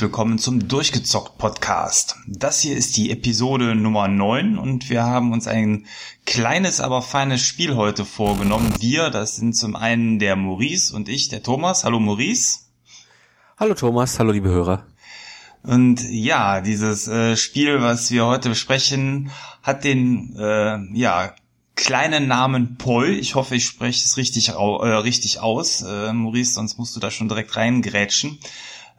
Herzlich willkommen zum Durchgezockt Podcast. Das hier ist die Episode Nummer 9 und wir haben uns ein kleines, aber feines Spiel heute vorgenommen. Wir, das sind zum einen der Maurice und ich, der Thomas. Hallo Maurice. Hallo Thomas, hallo liebe Hörer. Und ja, dieses äh, Spiel, was wir heute besprechen, hat den äh, ja kleinen Namen Poi. Ich hoffe, ich spreche es richtig, äh, richtig aus, äh, Maurice, sonst musst du da schon direkt reingrätschen.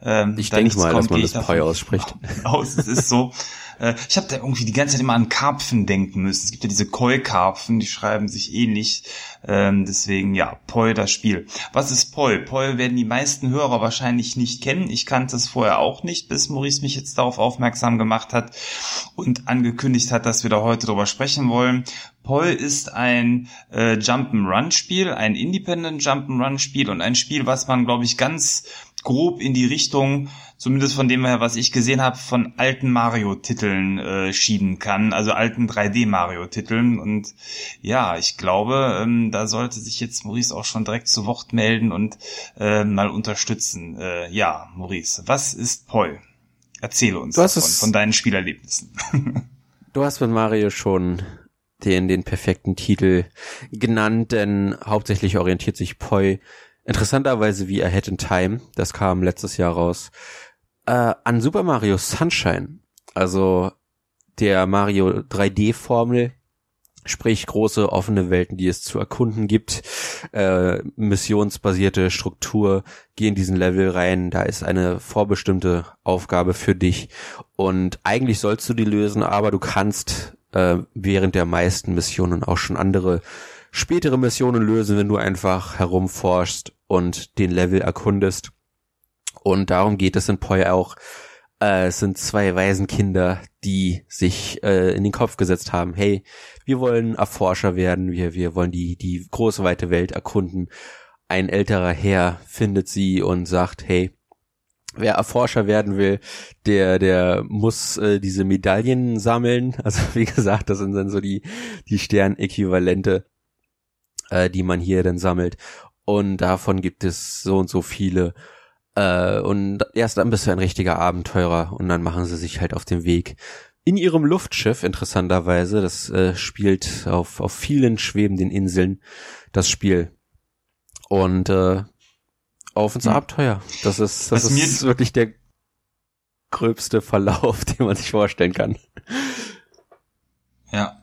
Ähm, ich denke mal, kommt, dass man das Poi ausspricht. Aus, es ist so. Äh, ich habe da irgendwie die ganze Zeit immer an Karpfen denken müssen. Es gibt ja diese Koi-Karpfen, die schreiben sich ähnlich. Ähm, deswegen, ja, Poi das Spiel. Was ist Poi? Poi werden die meisten Hörer wahrscheinlich nicht kennen. Ich kannte es vorher auch nicht, bis Maurice mich jetzt darauf aufmerksam gemacht hat und angekündigt hat, dass wir da heute drüber sprechen wollen. Poi ist ein äh, Jump'n'Run-Spiel, ein Independent Jump'n'Run-Spiel und ein Spiel, was man, glaube ich, ganz grob in die Richtung, zumindest von dem her, was ich gesehen habe, von alten Mario-Titeln äh, schieben kann, also alten 3D-Mario-Titeln. Und ja, ich glaube, ähm, da sollte sich jetzt Maurice auch schon direkt zu Wort melden und äh, mal unterstützen. Äh, ja, Maurice, was ist Poi? Erzähle uns davon, von deinen Spielerlebnissen. du hast mit Mario schon den, den perfekten Titel genannt, denn hauptsächlich orientiert sich Poi interessanterweise wie Ahead in Time, das kam letztes Jahr raus, äh, an Super Mario Sunshine, also der Mario 3D-Formel, sprich große offene Welten, die es zu erkunden gibt, äh, missionsbasierte Struktur, geh in diesen Level rein, da ist eine vorbestimmte Aufgabe für dich. Und eigentlich sollst du die lösen, aber du kannst äh, während der meisten Missionen auch schon andere spätere Missionen lösen, wenn du einfach herumforschst und den Level erkundest. Und darum geht es in Poi auch. Äh, es sind zwei Waisenkinder, die sich äh, in den Kopf gesetzt haben, hey, wir wollen Erforscher werden, wir, wir wollen die, die große weite Welt erkunden. Ein älterer Herr findet sie und sagt, hey, wer Erforscher werden will, der der muss äh, diese Medaillen sammeln. Also wie gesagt, das sind dann so die die Sternäquivalente äh, die man hier dann sammelt. Und davon gibt es so und so viele. Äh, und erst dann bist du ein richtiger Abenteurer und dann machen sie sich halt auf den Weg. In ihrem Luftschiff, interessanterweise, das äh, spielt auf, auf vielen schwebenden Inseln, das Spiel. Und äh, auf ins hm. Abenteuer. Das ist, das Was ist wirklich der gröbste Verlauf, den man sich vorstellen kann. Ja.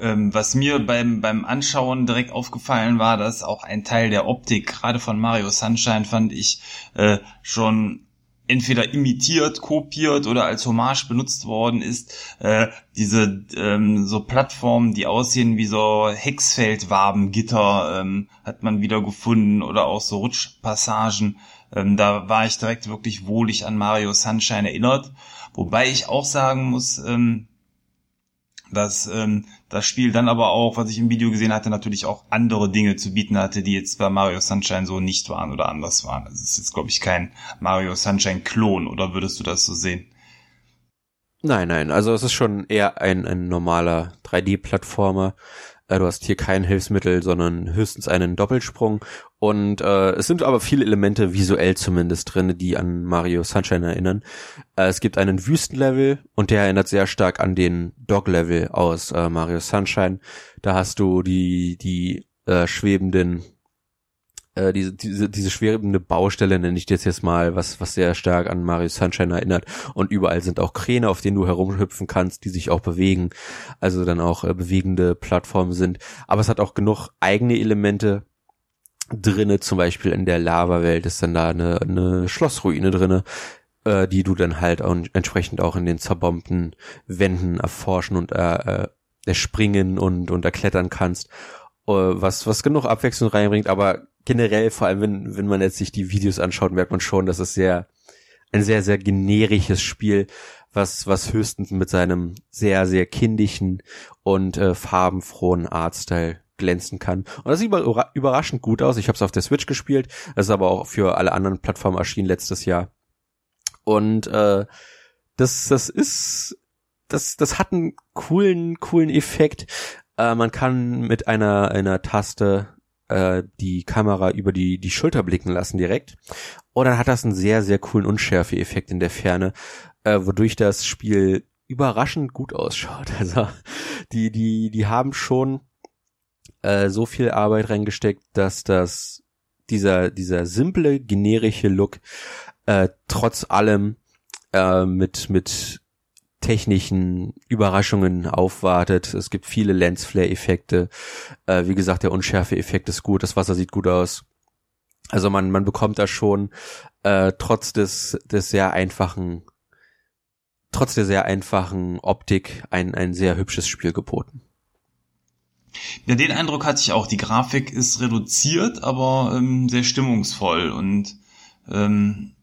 Ähm, was mir beim, beim Anschauen direkt aufgefallen war, dass auch ein Teil der Optik, gerade von Mario Sunshine, fand ich äh, schon entweder imitiert, kopiert oder als Hommage benutzt worden ist. Äh, diese ähm, so Plattformen, die aussehen wie so Hexfeldwabengitter, ähm, hat man wieder gefunden oder auch so Rutschpassagen. Ähm, da war ich direkt wirklich wohlig an Mario Sunshine erinnert. Wobei ich auch sagen muss, ähm, dass ähm, das Spiel dann aber auch, was ich im Video gesehen hatte, natürlich auch andere Dinge zu bieten hatte, die jetzt bei Mario Sunshine so nicht waren oder anders waren. Also es ist jetzt, glaube ich, kein Mario Sunshine-Klon, oder würdest du das so sehen? Nein, nein, also es ist schon eher ein, ein normaler 3D-Plattformer. Äh, du hast hier kein Hilfsmittel, sondern höchstens einen Doppelsprung. Und äh, es sind aber viele Elemente visuell zumindest drin, die an Mario Sunshine erinnern. Äh, es gibt einen Wüstenlevel und der erinnert sehr stark an den Dog-Level aus äh, Mario Sunshine. Da hast du die die äh, schwebenden äh, diese, diese, diese schwebende Baustelle nenne ich das jetzt mal, was, was sehr stark an Mario Sunshine erinnert. Und überall sind auch Kräne, auf denen du herumhüpfen kannst, die sich auch bewegen. Also dann auch äh, bewegende Plattformen sind. Aber es hat auch genug eigene Elemente drinne, zum Beispiel in der Lava-Welt ist dann da eine, eine Schlossruine drinne, äh, die du dann halt auch entsprechend auch in den zerbombten Wänden erforschen und äh, äh, erspringen und, und erklettern kannst. Äh, was, was genug Abwechslung reinbringt, aber generell, vor allem wenn, wenn man jetzt sich die Videos anschaut, merkt man schon, dass es sehr, ein sehr, sehr generisches Spiel, was, was höchstens mit seinem sehr, sehr kindischen und äh, farbenfrohen Artstyle glänzen kann. Und das sieht überraschend gut aus. Ich habe es auf der Switch gespielt. Es ist aber auch für alle anderen Plattformen erschienen letztes Jahr. Und äh, das, das ist, das, das hat einen coolen, coolen Effekt. Äh, man kann mit einer, einer Taste äh, die Kamera über die, die Schulter blicken lassen direkt. Und dann hat das einen sehr, sehr coolen Unschärfe-Effekt in der Ferne, äh, wodurch das Spiel überraschend gut ausschaut. Also die, die, die haben schon äh, so viel Arbeit reingesteckt, dass das dieser, dieser simple, generische Look äh, trotz allem äh, mit, mit technischen Überraschungen aufwartet. Es gibt viele Lensflare-Effekte. Äh, wie gesagt, der Unschärfe-Effekt ist gut, das Wasser sieht gut aus. Also man, man bekommt da schon äh, trotz des, des sehr einfachen, trotz der sehr einfachen Optik ein, ein sehr hübsches Spiel geboten. Ja, den Eindruck hatte ich auch. Die Grafik ist reduziert, aber ähm, sehr stimmungsvoll und ähm,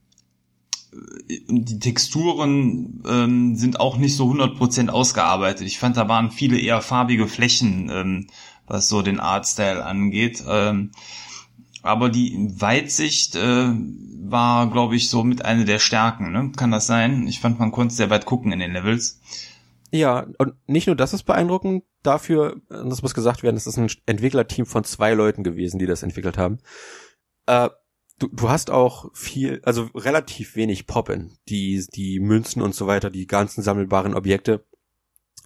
die Texturen ähm, sind auch nicht so 100% ausgearbeitet. Ich fand, da waren viele eher farbige Flächen, ähm, was so den Artstyle angeht. Ähm, aber die Weitsicht äh, war, glaube ich, so mit einer der Stärken. Ne? Kann das sein? Ich fand, man konnte sehr weit gucken in den Levels. Ja, und nicht nur das ist beeindruckend, dafür, das muss gesagt werden, es ist ein Entwicklerteam von zwei Leuten gewesen, die das entwickelt haben. Äh, du, du hast auch viel, also relativ wenig Poppen. Die, die Münzen und so weiter, die ganzen sammelbaren Objekte,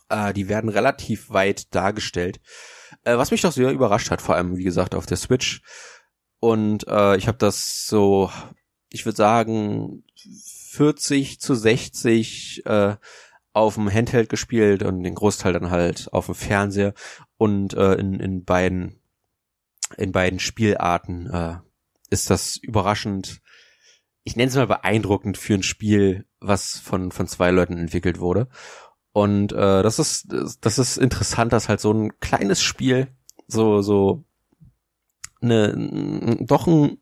äh, die werden relativ weit dargestellt. Äh, was mich doch sehr überrascht hat, vor allem, wie gesagt, auf der Switch. Und äh, ich habe das so, ich würde sagen, 40 zu 60 äh, auf dem Handheld gespielt und den Großteil dann halt auf dem Fernseher und äh, in, in beiden in beiden Spielarten äh, ist das überraschend, ich nenne es mal beeindruckend für ein Spiel, was von, von zwei Leuten entwickelt wurde. Und äh, das ist das ist interessant, dass halt so ein kleines Spiel so so eine doch ein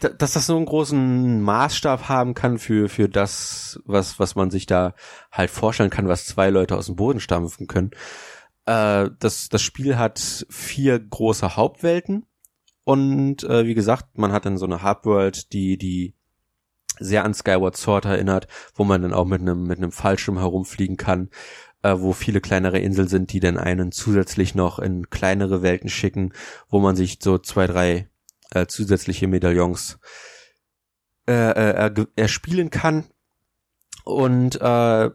dass das so einen großen Maßstab haben kann für für das was was man sich da halt vorstellen kann, was zwei Leute aus dem Boden stampfen können. Äh, das das Spiel hat vier große Hauptwelten und äh, wie gesagt, man hat dann so eine Hubworld, die die sehr an Skyward Sword erinnert, wo man dann auch mit einem mit einem Fallschirm herumfliegen kann, äh, wo viele kleinere Inseln sind, die dann einen zusätzlich noch in kleinere Welten schicken, wo man sich so zwei drei äh, zusätzliche Medaillons äh, äh, erspielen kann. Und äh,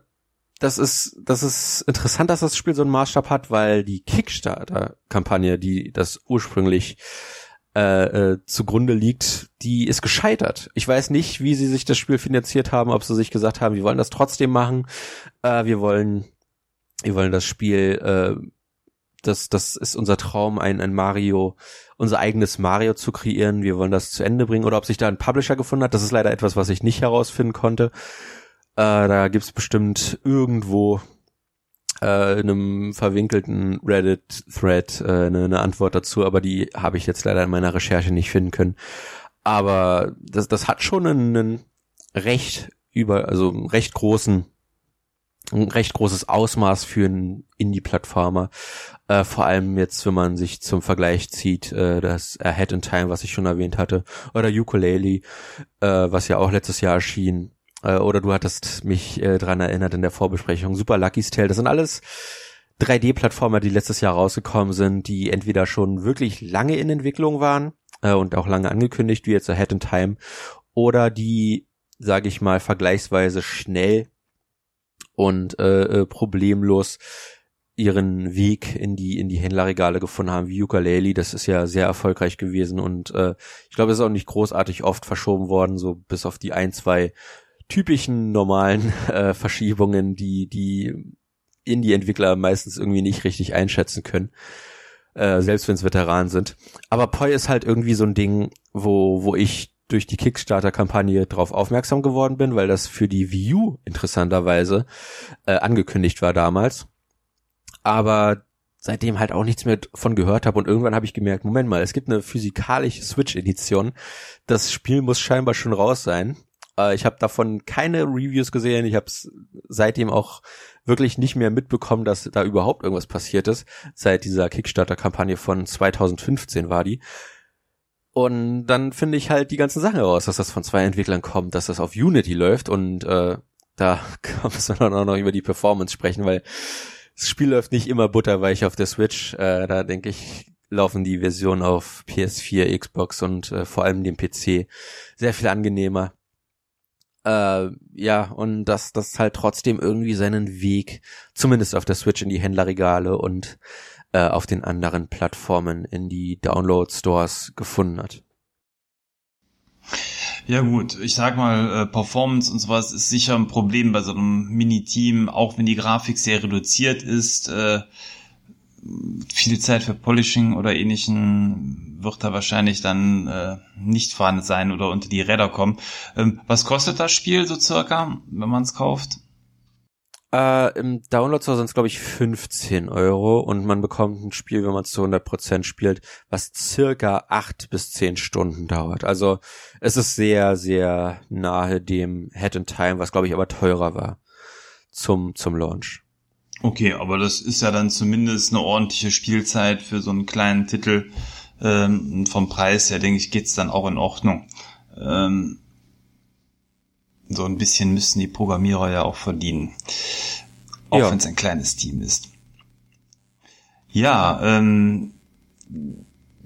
das ist, das ist interessant, dass das Spiel so einen Maßstab hat, weil die Kickstarter-Kampagne, die das ursprünglich äh, äh, zugrunde liegt, die ist gescheitert. Ich weiß nicht, wie sie sich das Spiel finanziert haben, ob sie sich gesagt haben, wir wollen das trotzdem machen, äh, wir wollen, wir wollen das Spiel, äh, das, das ist unser Traum, ein, ein Mario, unser eigenes Mario zu kreieren, wir wollen das zu Ende bringen, oder ob sich da ein Publisher gefunden hat, das ist leider etwas, was ich nicht herausfinden konnte. Äh, da gibt's bestimmt irgendwo äh, in einem verwinkelten Reddit-Thread äh, eine, eine Antwort dazu, aber die habe ich jetzt leider in meiner Recherche nicht finden können. Aber das, das hat schon einen, einen recht über, also einen recht großen, ein recht großes Ausmaß für einen Indie-Plattformer. Äh, vor allem jetzt, wenn man sich zum Vergleich zieht, äh, das Ahead in Time, was ich schon erwähnt hatte, oder Ukulele, äh, was ja auch letztes Jahr erschien, äh, oder du hattest mich äh, dran erinnert in der Vorbesprechung. Super Lucky's Tale. Das sind alles 3D-Plattformer, die letztes Jahr rausgekommen sind, die entweder schon wirklich lange in Entwicklung waren äh, und auch lange angekündigt, wie jetzt Ahead in Time, oder die, sage ich mal, vergleichsweise schnell und äh, äh, problemlos ihren Weg in die in die Händlerregale gefunden haben, wie Ukulele, das ist ja sehr erfolgreich gewesen und äh, ich glaube, es ist auch nicht großartig oft verschoben worden, so bis auf die ein, zwei typischen normalen äh, Verschiebungen, die die Indie-Entwickler meistens irgendwie nicht richtig einschätzen können, äh, selbst wenn es Veteranen sind. Aber Poi ist halt irgendwie so ein Ding, wo wo ich durch die Kickstarter-Kampagne drauf aufmerksam geworden bin, weil das für die U interessanterweise äh, angekündigt war damals. Aber seitdem halt auch nichts mehr von gehört habe und irgendwann habe ich gemerkt, Moment mal, es gibt eine physikalische Switch-Edition. Das Spiel muss scheinbar schon raus sein. Äh, ich habe davon keine Reviews gesehen. Ich habe es seitdem auch wirklich nicht mehr mitbekommen, dass da überhaupt irgendwas passiert ist. Seit dieser Kickstarter-Kampagne von 2015 war die. Und dann finde ich halt die ganzen Sachen heraus, dass das von zwei Entwicklern kommt, dass das auf Unity läuft und äh, da kann man dann auch noch über die Performance sprechen, weil das Spiel läuft nicht immer butterweich auf der Switch. Äh, da denke ich, laufen die Versionen auf PS4, Xbox und äh, vor allem dem PC sehr viel angenehmer. Äh, ja, und dass das halt trotzdem irgendwie seinen Weg, zumindest auf der Switch in die Händlerregale und äh, auf den anderen Plattformen in die Download-Stores gefunden hat. Ja gut, ich sag mal, äh, Performance und sowas ist sicher ein Problem bei so einem Mini-Team, auch wenn die Grafik sehr reduziert ist. Äh, viel Zeit für Polishing oder ähnlichen wird da wahrscheinlich dann äh, nicht vorhanden sein oder unter die Räder kommen. Ähm, was kostet das Spiel so circa, wenn man es kauft? Äh, Im Download Store sind es, glaube ich, 15 Euro und man bekommt ein Spiel, wenn man es zu 100% spielt, was circa 8 bis 10 Stunden dauert. Also es ist sehr, sehr nahe dem Head in Time, was, glaube ich, aber teurer war zum, zum Launch. Okay, aber das ist ja dann zumindest eine ordentliche Spielzeit für so einen kleinen Titel. Ähm, vom Preis her, denke ich, geht's dann auch in Ordnung. Ähm, so ein bisschen müssen die Programmierer ja auch verdienen. Auch ja. wenn es ein kleines Team ist. Ja, ähm,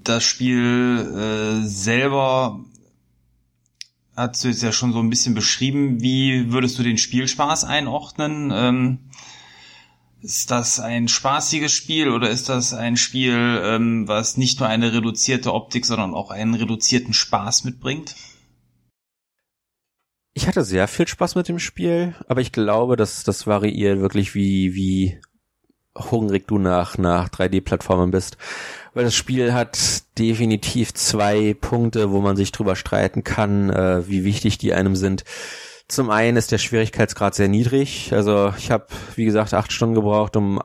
das Spiel äh, selber hast du jetzt ja schon so ein bisschen beschrieben. Wie würdest du den Spielspaß einordnen? Ähm, ist das ein spaßiges Spiel oder ist das ein Spiel, ähm, was nicht nur eine reduzierte Optik, sondern auch einen reduzierten Spaß mitbringt? Ich hatte sehr viel Spaß mit dem Spiel, aber ich glaube, dass das variiert wirklich, wie, wie hungrig du nach, nach 3D-Plattformen bist. Weil das Spiel hat definitiv zwei Punkte, wo man sich drüber streiten kann, äh, wie wichtig die einem sind. Zum einen ist der Schwierigkeitsgrad sehr niedrig. Also ich habe, wie gesagt, acht Stunden gebraucht, um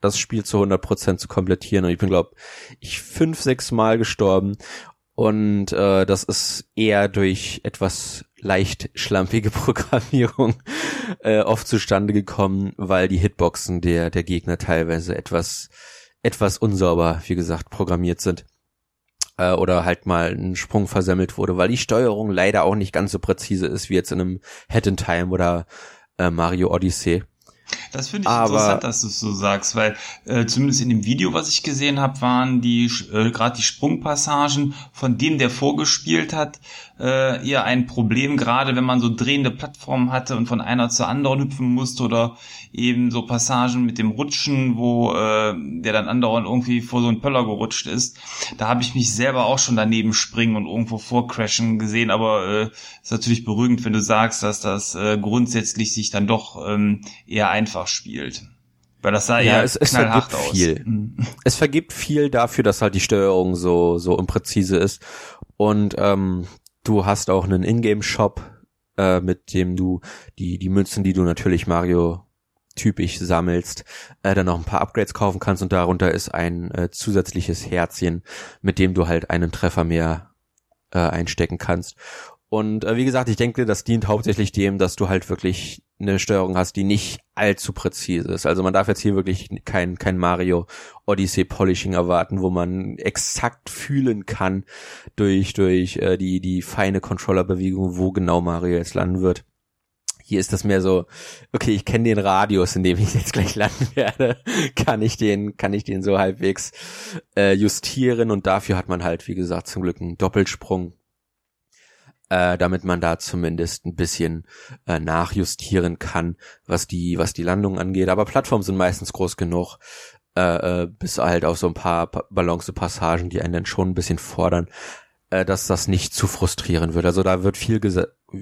das Spiel zu 100 Prozent zu komplettieren. Und ich bin, glaube ich, fünf, sechs Mal gestorben. Und äh, das ist eher durch etwas leicht schlampige Programmierung äh, oft zustande gekommen, weil die Hitboxen der, der Gegner teilweise etwas, etwas unsauber, wie gesagt, programmiert sind äh, oder halt mal ein Sprung versemmelt wurde, weil die Steuerung leider auch nicht ganz so präzise ist wie jetzt in einem Head in Time oder äh, Mario Odyssey. Das finde ich Aber, interessant, dass du es so sagst, weil äh, zumindest in dem Video, was ich gesehen habe, waren die äh, gerade die Sprungpassagen von dem, der vorgespielt hat, äh, eher ein Problem, gerade wenn man so drehende Plattformen hatte und von einer zur anderen hüpfen musste oder eben so Passagen mit dem Rutschen, wo äh, der dann andauernd irgendwie vor so einen Pöller gerutscht ist. Da habe ich mich selber auch schon daneben springen und irgendwo vorcrashen gesehen, aber äh, ist natürlich beruhigend, wenn du sagst, dass das äh, grundsätzlich sich dann doch ähm, eher einfach spielt. Weil das sah ja, es, es knallhart aus. Viel. Mhm. Es vergibt viel dafür, dass halt die Steuerung so, so unpräzise ist. Und ähm, du hast auch einen Ingame-Shop, äh, mit dem du die, die Münzen, die du natürlich Mario typisch sammelst, äh, dann noch ein paar Upgrades kaufen kannst und darunter ist ein äh, zusätzliches Herzchen, mit dem du halt einen Treffer mehr äh, einstecken kannst. Und äh, wie gesagt, ich denke, das dient hauptsächlich dem, dass du halt wirklich eine Steuerung hast, die nicht allzu präzise ist. Also man darf jetzt hier wirklich kein, kein Mario Odyssey Polishing erwarten, wo man exakt fühlen kann durch, durch äh, die, die feine Controllerbewegung, wo genau Mario jetzt landen wird. Hier ist das mehr so, okay, ich kenne den Radius, in dem ich jetzt gleich landen werde, kann ich den, kann ich den so halbwegs äh, justieren? Und dafür hat man halt, wie gesagt, zum Glück einen Doppelsprung äh, damit man da zumindest ein bisschen äh, nachjustieren kann, was die, was die Landung angeht. Aber Plattformen sind meistens groß genug, äh, äh, bis halt auf so ein paar Balance-Passagen, die einen dann schon ein bisschen fordern, äh, dass das nicht zu frustrieren wird. Also da wird viel,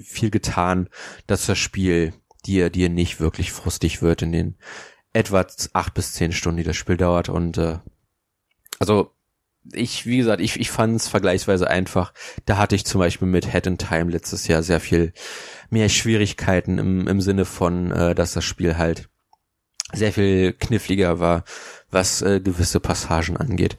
viel getan, dass das Spiel dir, dir nicht wirklich frustig wird in den etwa acht bis zehn Stunden, die das Spiel dauert. Und äh, also ich, wie gesagt, ich, ich fand es vergleichsweise einfach. Da hatte ich zum Beispiel mit Head in Time letztes Jahr sehr viel mehr Schwierigkeiten im, im Sinne von, äh, dass das Spiel halt sehr viel kniffliger war, was äh, gewisse Passagen angeht.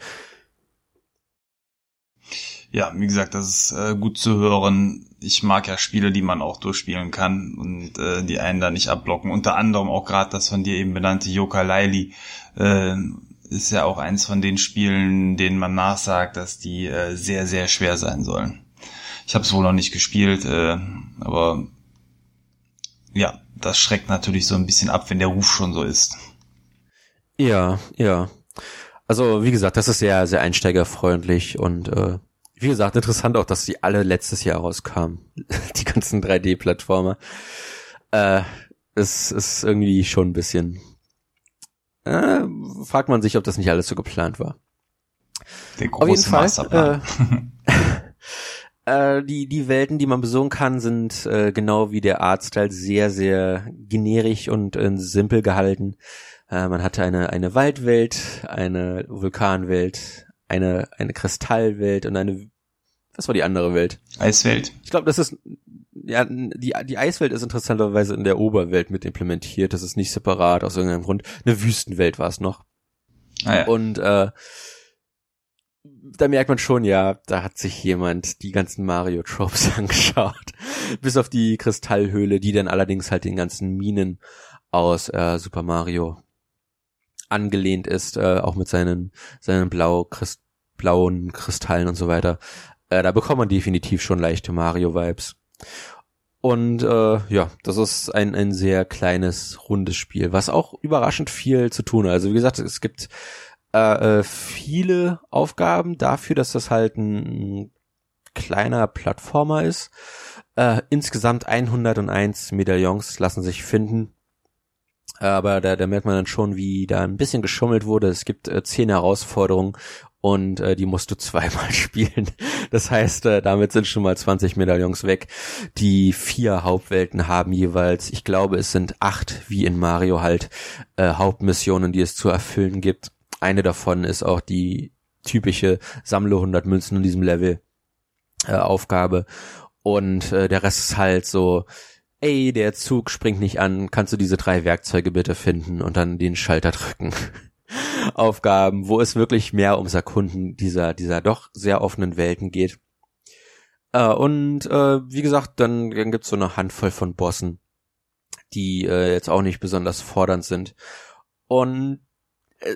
Ja, wie gesagt, das ist äh, gut zu hören. Ich mag ja Spiele, die man auch durchspielen kann und äh, die einen da nicht abblocken. Unter anderem auch gerade das von dir eben benannte Yoka Laili. Äh, ist ja auch eins von den Spielen, denen man nachsagt, dass die äh, sehr, sehr schwer sein sollen. Ich habe es wohl noch nicht gespielt, äh, aber ja, das schreckt natürlich so ein bisschen ab, wenn der Ruf schon so ist. Ja, ja. Also wie gesagt, das ist sehr, sehr einsteigerfreundlich und äh, wie gesagt, interessant auch, dass die alle letztes Jahr rauskamen. Die ganzen 3D-Plattformer. Äh, es ist irgendwie schon ein bisschen. Äh, fragt man sich, ob das nicht alles so geplant war. Der große Auf jeden Fall, äh, äh, die, die Welten, die man besuchen kann, sind äh, genau wie der Artstyle sehr, sehr generisch und äh, simpel gehalten. Äh, man hatte eine, eine Waldwelt, eine Vulkanwelt, eine, eine Kristallwelt und eine, was war die andere Welt? Eiswelt. Ich glaube, das ist, ja, die, die Eiswelt ist interessanterweise in der Oberwelt mit implementiert. Das ist nicht separat aus irgendeinem Grund. Eine Wüstenwelt war es noch. Ah, ja. Und äh, da merkt man schon, ja, da hat sich jemand die ganzen Mario-Tropes angeschaut. Bis auf die Kristallhöhle, die dann allerdings halt den ganzen Minen aus äh, Super Mario angelehnt ist, äh, auch mit seinen, seinen blau Christ, blauen Kristallen und so weiter. Äh, da bekommt man definitiv schon leichte Mario-Vibes. Und äh, ja, das ist ein, ein sehr kleines, rundes Spiel, was auch überraschend viel zu tun hat. Also wie gesagt, es gibt äh, äh viele Aufgaben dafür, dass das halt ein kleiner Plattformer ist. Äh, insgesamt 101 Medaillons lassen sich finden. Aber da, da merkt man dann schon, wie da ein bisschen geschummelt wurde. Es gibt äh, zehn Herausforderungen und äh, die musst du zweimal spielen. Das heißt, äh, damit sind schon mal 20 Medaillons weg. Die vier Hauptwelten haben jeweils, ich glaube, es sind acht, wie in Mario halt, äh, Hauptmissionen, die es zu erfüllen gibt. Eine davon ist auch die typische Sammle 100 Münzen in diesem Level äh, Aufgabe. Und äh, der Rest ist halt so, ey, der Zug springt nicht an, kannst du diese drei Werkzeuge bitte finden und dann den Schalter drücken. Aufgaben, wo es wirklich mehr ums Erkunden dieser, dieser doch sehr offenen Welten geht. Äh, und äh, wie gesagt, dann, dann gibt's so eine Handvoll von Bossen, die äh, jetzt auch nicht besonders fordernd sind. Und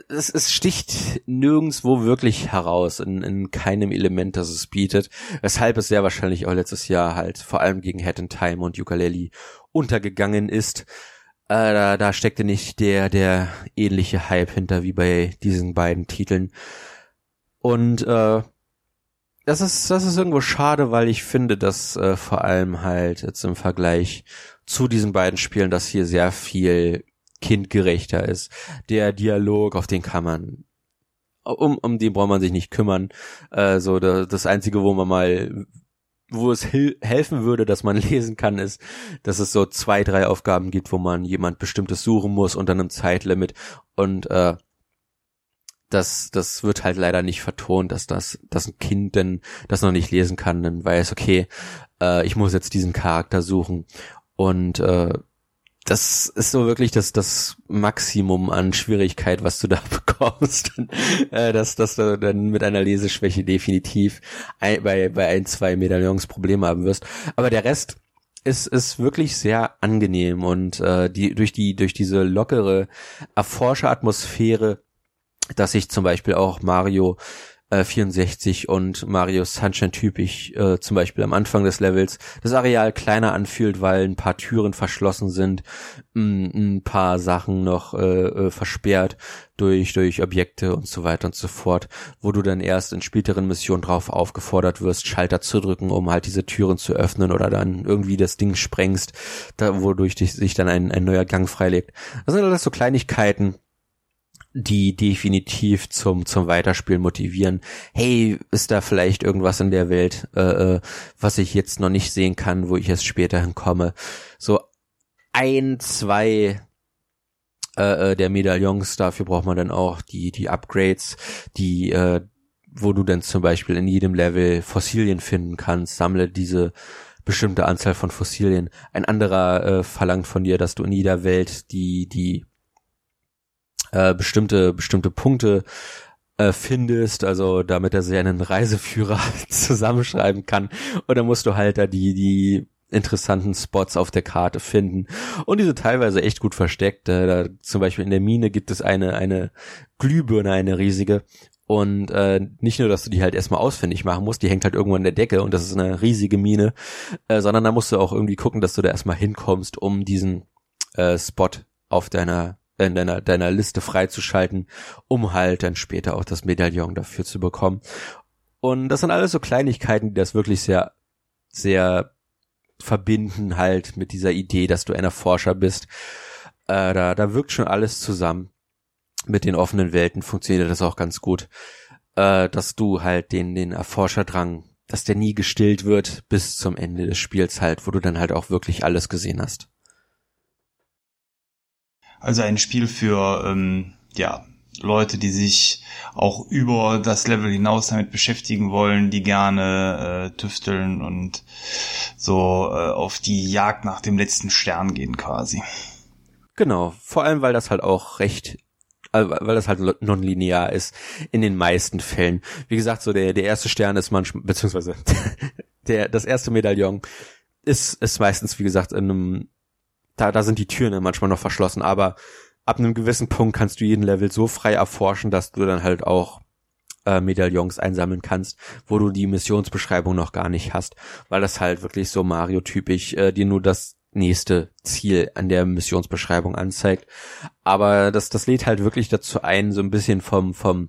es, es sticht nirgendswo wirklich heraus, in, in keinem Element, das es bietet, weshalb es sehr wahrscheinlich auch letztes Jahr halt vor allem gegen Head in Time und Ukulele untergegangen ist. Äh, da, da steckte nicht der, der ähnliche Hype hinter wie bei diesen beiden Titeln. Und äh, das ist, das ist irgendwo schade, weil ich finde, dass äh, vor allem halt jetzt im Vergleich zu diesen beiden Spielen, dass hier sehr viel kindgerechter ist. Der Dialog, auf den kann man um, um den braucht man sich nicht kümmern. Äh, so da, das einzige, wo man mal wo es helfen würde, dass man lesen kann, ist, dass es so zwei, drei Aufgaben gibt, wo man jemand bestimmtes suchen muss unter einem Zeitlimit und äh, das, das wird halt leider nicht vertont, dass das, dass ein Kind denn das noch nicht lesen kann, dann weiß, okay, äh, ich muss jetzt diesen Charakter suchen und äh, das ist so wirklich das, das Maximum an Schwierigkeit, was du da bekommst. äh, dass, dass du dann mit einer Leseschwäche definitiv ein, bei, bei ein, zwei Medaillons Probleme haben wirst. Aber der Rest ist, ist wirklich sehr angenehm und äh, die, durch die, durch diese lockere Erforscher-Atmosphäre, dass sich zum Beispiel auch Mario 64 äh, und Mario Sunshine typisch äh, zum Beispiel am Anfang des Levels das Areal kleiner anfühlt, weil ein paar Türen verschlossen sind, ein, paar Sachen noch äh, äh, versperrt durch durch Objekte und so weiter und so fort, wo du dann erst in späteren Missionen drauf aufgefordert wirst, Schalter zu drücken, um halt diese Türen zu öffnen oder dann irgendwie das Ding sprengst, da, wodurch sich dann ein, ein neuer Gang freilegt. Das sind alles so Kleinigkeiten, die definitiv zum zum Weiterspielen motivieren. Hey, ist da vielleicht irgendwas in der Welt, äh, äh, was ich jetzt noch nicht sehen kann, wo ich erst später hinkomme? So ein, zwei äh, äh, der Medaillons, dafür braucht man dann auch die die Upgrades, die äh, wo du dann zum Beispiel in jedem Level Fossilien finden kannst. Sammle diese bestimmte Anzahl von Fossilien. Ein anderer äh, verlangt von dir, dass du in jeder Welt die die äh, bestimmte, bestimmte Punkte äh, findest, also damit er sich einen Reiseführer zusammenschreiben kann. Und dann musst du halt da die, die interessanten Spots auf der Karte finden. Und diese teilweise echt gut versteckt. Äh, da, zum Beispiel in der Mine gibt es eine, eine Glühbirne, eine riesige. Und äh, nicht nur, dass du die halt erstmal ausfindig machen musst, die hängt halt irgendwo in der Decke und das ist eine riesige Mine, äh, sondern da musst du auch irgendwie gucken, dass du da erstmal hinkommst, um diesen äh, Spot auf deiner in deiner, deiner Liste freizuschalten, um halt dann später auch das Medaillon dafür zu bekommen. Und das sind alles so Kleinigkeiten, die das wirklich sehr, sehr verbinden halt mit dieser Idee, dass du ein Erforscher bist. Äh, da, da wirkt schon alles zusammen. Mit den offenen Welten funktioniert das auch ganz gut. Äh, dass du halt den, den Erforscherdrang, dass der nie gestillt wird bis zum Ende des Spiels halt, wo du dann halt auch wirklich alles gesehen hast. Also ein Spiel für ähm, ja Leute, die sich auch über das Level hinaus damit beschäftigen wollen, die gerne äh, tüfteln und so äh, auf die Jagd nach dem letzten Stern gehen quasi. Genau, vor allem weil das halt auch recht äh, weil das halt nonlinear ist in den meisten Fällen. Wie gesagt, so der der erste Stern ist manchmal beziehungsweise der das erste Medaillon ist ist meistens wie gesagt in einem da, da sind die Türen manchmal noch verschlossen, aber ab einem gewissen Punkt kannst du jeden Level so frei erforschen, dass du dann halt auch äh, Medaillons einsammeln kannst, wo du die Missionsbeschreibung noch gar nicht hast, weil das halt wirklich so Mario-typisch äh, dir nur das nächste Ziel an der Missionsbeschreibung anzeigt. Aber das, das lädt halt wirklich dazu ein, so ein bisschen vom, vom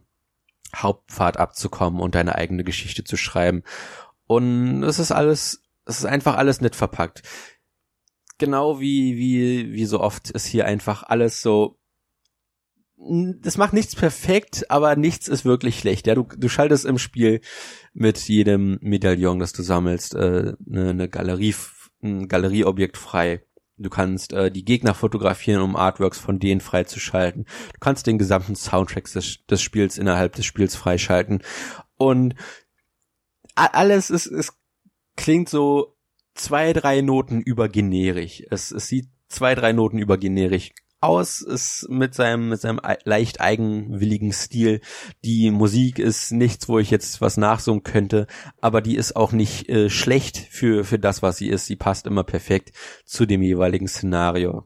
Hauptpfad abzukommen und deine eigene Geschichte zu schreiben. Und es ist alles, es ist einfach alles nett verpackt genau wie, wie, wie so oft ist hier einfach alles so, das macht nichts perfekt, aber nichts ist wirklich schlecht. Ja, du, du schaltest im Spiel mit jedem Medaillon, das du sammelst, äh, eine, eine Galerie, ein Galerieobjekt frei. Du kannst äh, die Gegner fotografieren, um Artworks von denen freizuschalten. Du kannst den gesamten Soundtrack des, des Spiels innerhalb des Spiels freischalten. Und alles ist, es klingt so zwei, drei Noten über generisch. Es, es sieht zwei, drei Noten über generisch aus, ist mit seinem, mit seinem leicht eigenwilligen Stil. Die Musik ist nichts, wo ich jetzt was nachsummen könnte, aber die ist auch nicht äh, schlecht für, für das, was sie ist. Sie passt immer perfekt zu dem jeweiligen Szenario.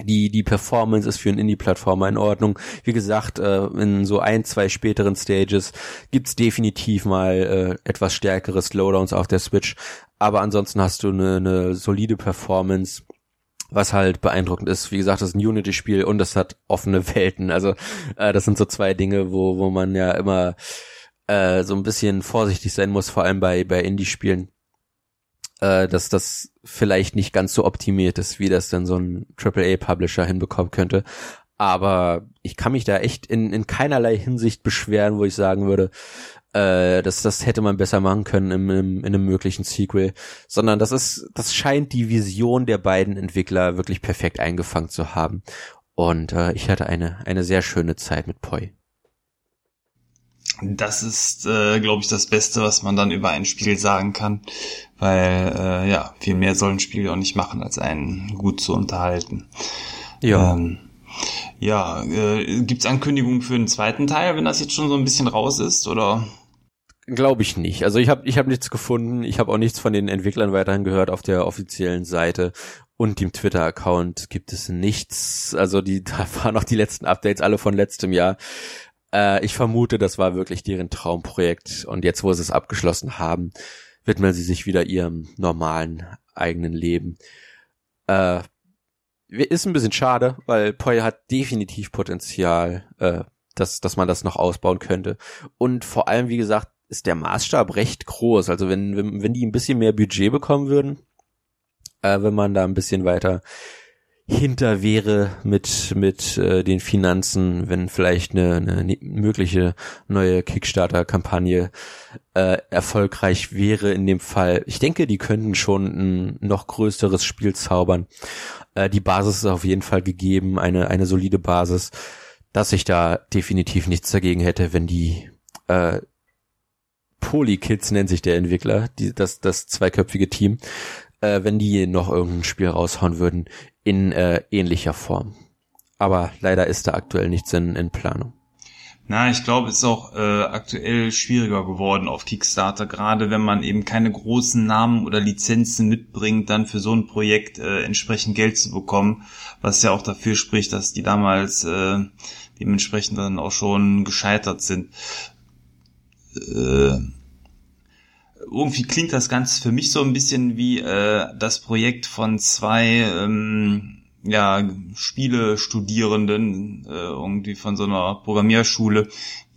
Die, die Performance ist für einen Indie-Plattformer in Ordnung. Wie gesagt, äh, in so ein, zwei späteren Stages gibt's definitiv mal äh, etwas stärkere Slowdowns auf der Switch, aber ansonsten hast du eine, eine solide Performance, was halt beeindruckend ist. Wie gesagt, das ist ein Unity-Spiel und es hat offene Welten. Also äh, das sind so zwei Dinge, wo, wo man ja immer äh, so ein bisschen vorsichtig sein muss, vor allem bei, bei Indie-Spielen, äh, dass das vielleicht nicht ganz so optimiert ist, wie das dann so ein AAA-Publisher hinbekommen könnte. Aber ich kann mich da echt in, in keinerlei Hinsicht beschweren, wo ich sagen würde, äh, das, das hätte man besser machen können im, im, in einem möglichen Sequel, sondern das ist, das scheint die Vision der beiden Entwickler wirklich perfekt eingefangen zu haben. Und äh, ich hatte eine, eine sehr schöne Zeit mit Poi. Das ist, äh, glaube ich, das Beste, was man dann über ein Spiel sagen kann, weil äh, ja, viel mehr soll ein Spiel auch nicht machen, als einen gut zu unterhalten. Ja. Ähm, ja, äh, gibt's Ankündigungen für einen zweiten Teil, wenn das jetzt schon so ein bisschen raus ist, oder? Glaube ich nicht. Also ich habe ich hab nichts gefunden. Ich habe auch nichts von den Entwicklern weiterhin gehört auf der offiziellen Seite und dem Twitter-Account gibt es nichts. Also die da waren noch die letzten Updates alle von letztem Jahr. Äh, ich vermute, das war wirklich deren Traumprojekt und jetzt, wo sie es abgeschlossen haben, widmen sie sich wieder ihrem normalen eigenen Leben. Äh, ist ein bisschen schade, weil Poi hat definitiv Potenzial, äh, dass, dass man das noch ausbauen könnte. Und vor allem, wie gesagt, ist der Maßstab recht groß. Also wenn, wenn, wenn die ein bisschen mehr Budget bekommen würden, äh, wenn man da ein bisschen weiter hinter wäre mit mit äh, den Finanzen, wenn vielleicht eine, eine mögliche neue Kickstarter-Kampagne äh, erfolgreich wäre in dem Fall. Ich denke, die könnten schon ein noch größeres Spiel zaubern. Äh, die Basis ist auf jeden Fall gegeben, eine eine solide Basis, dass ich da definitiv nichts dagegen hätte, wenn die äh, Polykids nennt sich der Entwickler, die, das, das zweiköpfige Team, äh, wenn die noch irgendein Spiel raushauen würden in äh, ähnlicher Form. Aber leider ist da aktuell nichts in, in Planung. Na, ich glaube, es ist auch äh, aktuell schwieriger geworden auf Kickstarter, gerade wenn man eben keine großen Namen oder Lizenzen mitbringt, dann für so ein Projekt äh, entsprechend Geld zu bekommen, was ja auch dafür spricht, dass die damals äh, dementsprechend dann auch schon gescheitert sind. Äh, irgendwie klingt das Ganze für mich so ein bisschen wie äh, das Projekt von zwei ähm, ja, Spiele-Studierenden, äh, irgendwie von so einer Programmierschule,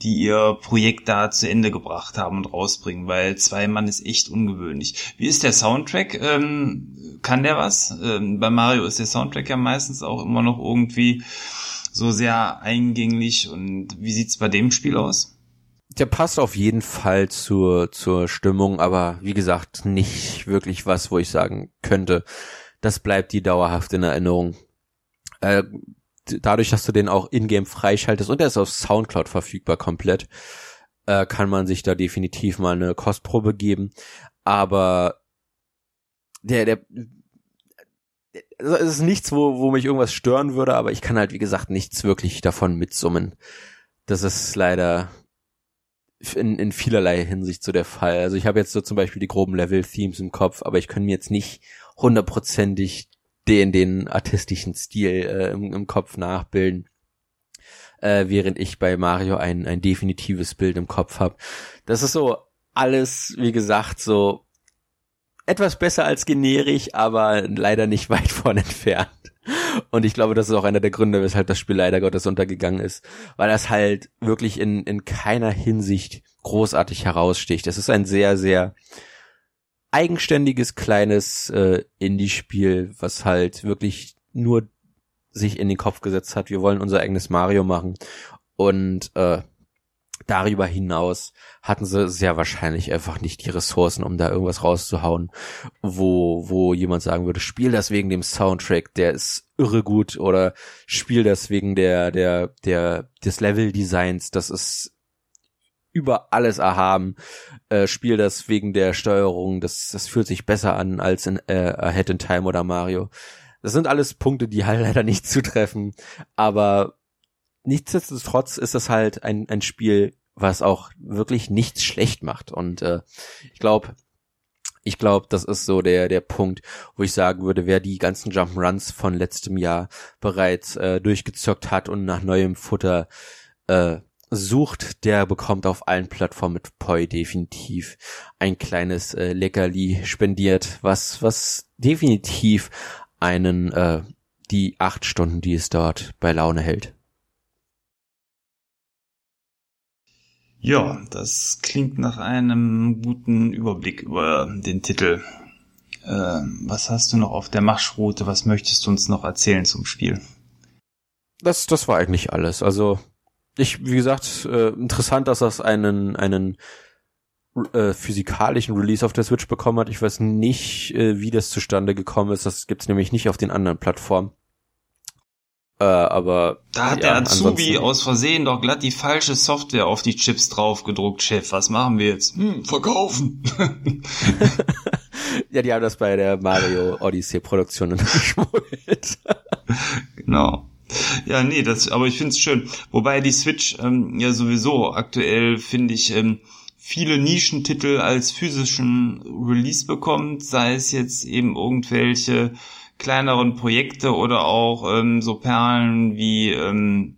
die ihr Projekt da zu Ende gebracht haben und rausbringen, weil zwei Mann ist echt ungewöhnlich. Wie ist der Soundtrack? Ähm, kann der was? Ähm, bei Mario ist der Soundtrack ja meistens auch immer noch irgendwie so sehr eingänglich und wie sieht's bei dem Spiel aus? Der passt auf jeden Fall zur, zur Stimmung, aber wie gesagt, nicht wirklich was, wo ich sagen könnte, das bleibt die dauerhaft in Erinnerung. Äh, dadurch, dass du den auch in-game freischaltest und er ist auf Soundcloud verfügbar komplett, äh, kann man sich da definitiv mal eine Kostprobe geben. Aber der, der, also es ist nichts, wo, wo mich irgendwas stören würde, aber ich kann halt, wie gesagt, nichts wirklich davon mitsummen. Das ist leider in, in vielerlei Hinsicht so der Fall. Also ich habe jetzt so zum Beispiel die groben Level-Themes im Kopf, aber ich kann mir jetzt nicht hundertprozentig den, den artistischen Stil äh, im, im Kopf nachbilden. Äh, während ich bei Mario ein, ein definitives Bild im Kopf habe. Das ist so alles, wie gesagt, so etwas besser als generisch, aber leider nicht weit von entfernt. Und ich glaube, das ist auch einer der Gründe, weshalb das Spiel leider Gottes untergegangen ist, weil das halt wirklich in, in keiner Hinsicht großartig heraussticht. Es ist ein sehr, sehr eigenständiges kleines äh, Indie-Spiel, was halt wirklich nur sich in den Kopf gesetzt hat, wir wollen unser eigenes Mario machen. Und äh, darüber hinaus hatten sie sehr wahrscheinlich einfach nicht die Ressourcen, um da irgendwas rauszuhauen, wo, wo jemand sagen würde, spiel das wegen dem Soundtrack, der ist irre gut oder spiel das wegen der, der, der, des Level-Designs, das ist über alles erhaben. Äh, spiel das wegen der Steuerung, das, das fühlt sich besser an als in äh, Ahead in Time oder Mario. Das sind alles Punkte, die halt leider nicht zutreffen, aber nichtsdestotrotz ist das halt ein, ein Spiel, was auch wirklich nichts schlecht macht. Und äh, ich glaube, ich glaube, das ist so der der Punkt, wo ich sagen würde, wer die ganzen Jump'n'Runs von letztem Jahr bereits äh, durchgezockt hat und nach neuem Futter äh, sucht, der bekommt auf allen Plattformen mit Poi definitiv ein kleines äh, Leckerli spendiert, was was definitiv einen äh, die acht Stunden, die es dort bei Laune hält. Ja, das klingt nach einem guten Überblick über den Titel. Äh, was hast du noch auf der Marschroute? Was möchtest du uns noch erzählen zum Spiel? Das, das war eigentlich alles. Also ich, wie gesagt, äh, interessant, dass das einen, einen äh, physikalischen Release auf der Switch bekommen hat. Ich weiß nicht, äh, wie das zustande gekommen ist. Das gibt's nämlich nicht auf den anderen Plattformen. Äh, aber da hat ja, der Azubi aus Versehen doch glatt die falsche Software auf die Chips draufgedruckt, Chef. Was machen wir jetzt? Hm, verkaufen. ja, die haben das bei der Mario Odyssey Produktion geschmuggelt. genau. Ja, nee, das, aber ich find's schön. Wobei die Switch ähm, ja sowieso aktuell, finde ich, ähm, viele Nischentitel als physischen Release bekommt, sei es jetzt eben irgendwelche kleineren Projekte oder auch ähm, so Perlen wie ähm,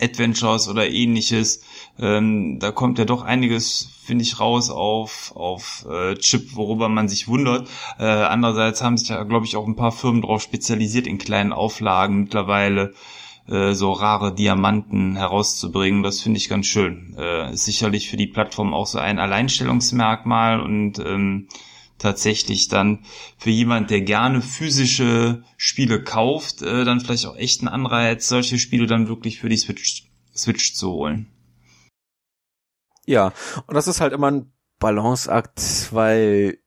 Adventures oder ähnliches. Ähm, da kommt ja doch einiges, finde ich, raus auf, auf äh, Chip, worüber man sich wundert. Äh, andererseits haben sich ja, glaube ich, auch ein paar Firmen darauf spezialisiert, in kleinen Auflagen mittlerweile äh, so rare Diamanten herauszubringen. Das finde ich ganz schön. Äh, ist sicherlich für die Plattform auch so ein Alleinstellungsmerkmal und ähm, tatsächlich dann für jemand, der gerne physische Spiele kauft, äh, dann vielleicht auch echt ein Anreiz, solche Spiele dann wirklich für die Switch, Switch zu holen. Ja, und das ist halt immer ein Balanceakt, weil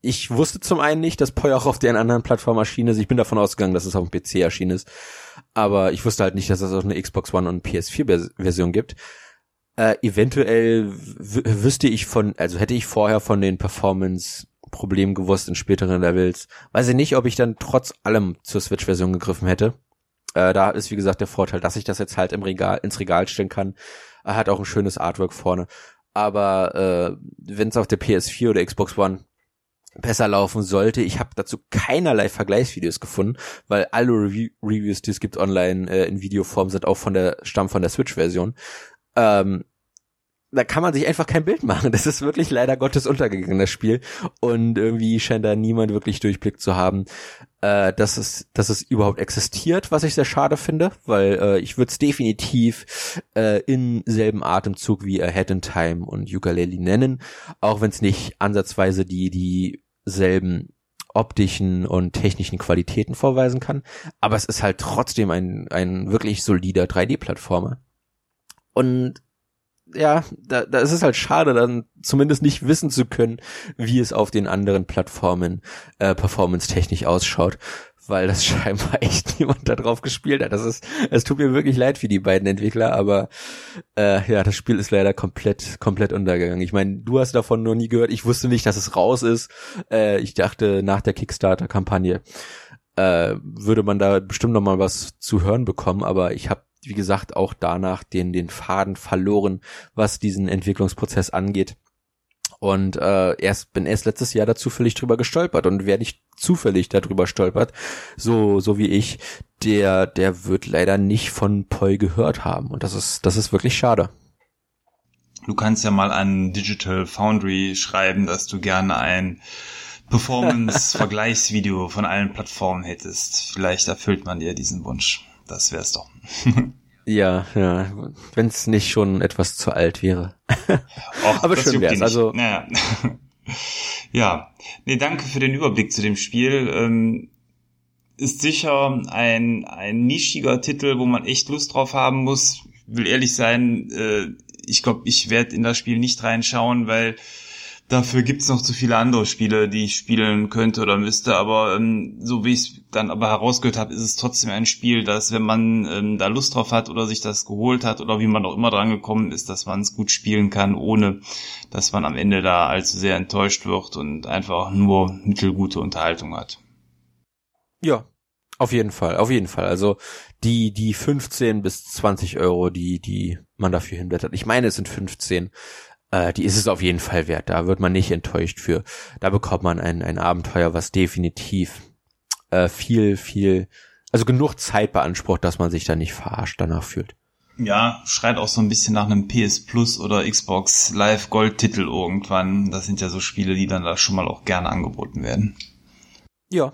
ich wusste zum einen nicht, dass Poi auch auf den anderen Plattformen erschienen ist. Ich bin davon ausgegangen, dass es auf dem PC erschienen ist. Aber ich wusste halt nicht, dass es auch eine Xbox One und PS4-Version gibt. Äh, eventuell wüsste ich von, also hätte ich vorher von den Performance Problem gewusst in späteren Levels. Weiß ich nicht, ob ich dann trotz allem zur Switch-Version gegriffen hätte. Äh, da ist wie gesagt der Vorteil, dass ich das jetzt halt im Regal ins Regal stellen kann. Er hat auch ein schönes Artwork vorne. Aber äh, wenn es auf der PS4 oder Xbox One besser laufen sollte, ich habe dazu keinerlei Vergleichsvideos gefunden, weil alle Re Reviews, die es gibt online äh, in Videoform, sind auch von der stammen von der Switch-Version. Ähm, da kann man sich einfach kein Bild machen. Das ist wirklich leider Gottes untergegangen, das Spiel. Und irgendwie scheint da niemand wirklich Durchblick zu haben. äh, dass es, dass es überhaupt existiert, was ich sehr schade finde, weil äh, ich würde es definitiv äh, in selben Atemzug wie Ahead in Time und Ukulele nennen, auch wenn es nicht ansatzweise die dieselben optischen und technischen Qualitäten vorweisen kann, aber es ist halt trotzdem ein ein wirklich solider 3D-Plattformer. Und ja, da, da ist es halt schade, dann zumindest nicht wissen zu können, wie es auf den anderen Plattformen äh, performance-technisch ausschaut, weil das scheinbar echt niemand da drauf gespielt hat. Das ist, es tut mir wirklich leid für die beiden Entwickler, aber äh, ja, das Spiel ist leider komplett, komplett untergegangen. Ich meine, du hast davon noch nie gehört. Ich wusste nicht, dass es raus ist. Äh, ich dachte, nach der Kickstarter-Kampagne äh, würde man da bestimmt noch mal was zu hören bekommen, aber ich habe wie gesagt, auch danach den, den Faden verloren, was diesen Entwicklungsprozess angeht. Und äh, erst bin erst letztes Jahr da zufällig drüber gestolpert und wer nicht zufällig darüber stolpert, so so wie ich, der der wird leider nicht von Poi gehört haben und das ist das ist wirklich schade. Du kannst ja mal an Digital Foundry schreiben, dass du gerne ein Performance-Vergleichsvideo von allen Plattformen hättest. Vielleicht erfüllt man dir diesen Wunsch. Das wär's doch. ja, ja, wenn es nicht schon etwas zu alt wäre. Och, Aber schön wär's. Also naja. ja, nee, danke für den Überblick zu dem Spiel. Ähm, ist sicher ein ein nischiger Titel, wo man echt Lust drauf haben muss. will ehrlich sein, äh, ich glaube, ich werde in das Spiel nicht reinschauen, weil Dafür gibt's noch zu viele andere Spiele, die ich spielen könnte oder müsste, aber ähm, so wie ich dann aber herausgehört habe, ist es trotzdem ein Spiel, dass wenn man ähm, da Lust drauf hat oder sich das geholt hat oder wie man auch immer dran gekommen ist, dass man es gut spielen kann, ohne dass man am Ende da allzu sehr enttäuscht wird und einfach nur mittelgute Unterhaltung hat. Ja, auf jeden Fall, auf jeden Fall. Also die die 15 bis 20 Euro, die die man dafür hinblättert. Ich meine, es sind 15 äh, die ist es auf jeden Fall wert. Da wird man nicht enttäuscht für. Da bekommt man ein, ein Abenteuer, was definitiv äh, viel, viel, also genug Zeit beansprucht, dass man sich da nicht verarscht danach fühlt. Ja, schreit auch so ein bisschen nach einem PS Plus oder Xbox Live Gold Titel irgendwann. Das sind ja so Spiele, die dann da schon mal auch gerne angeboten werden. Ja.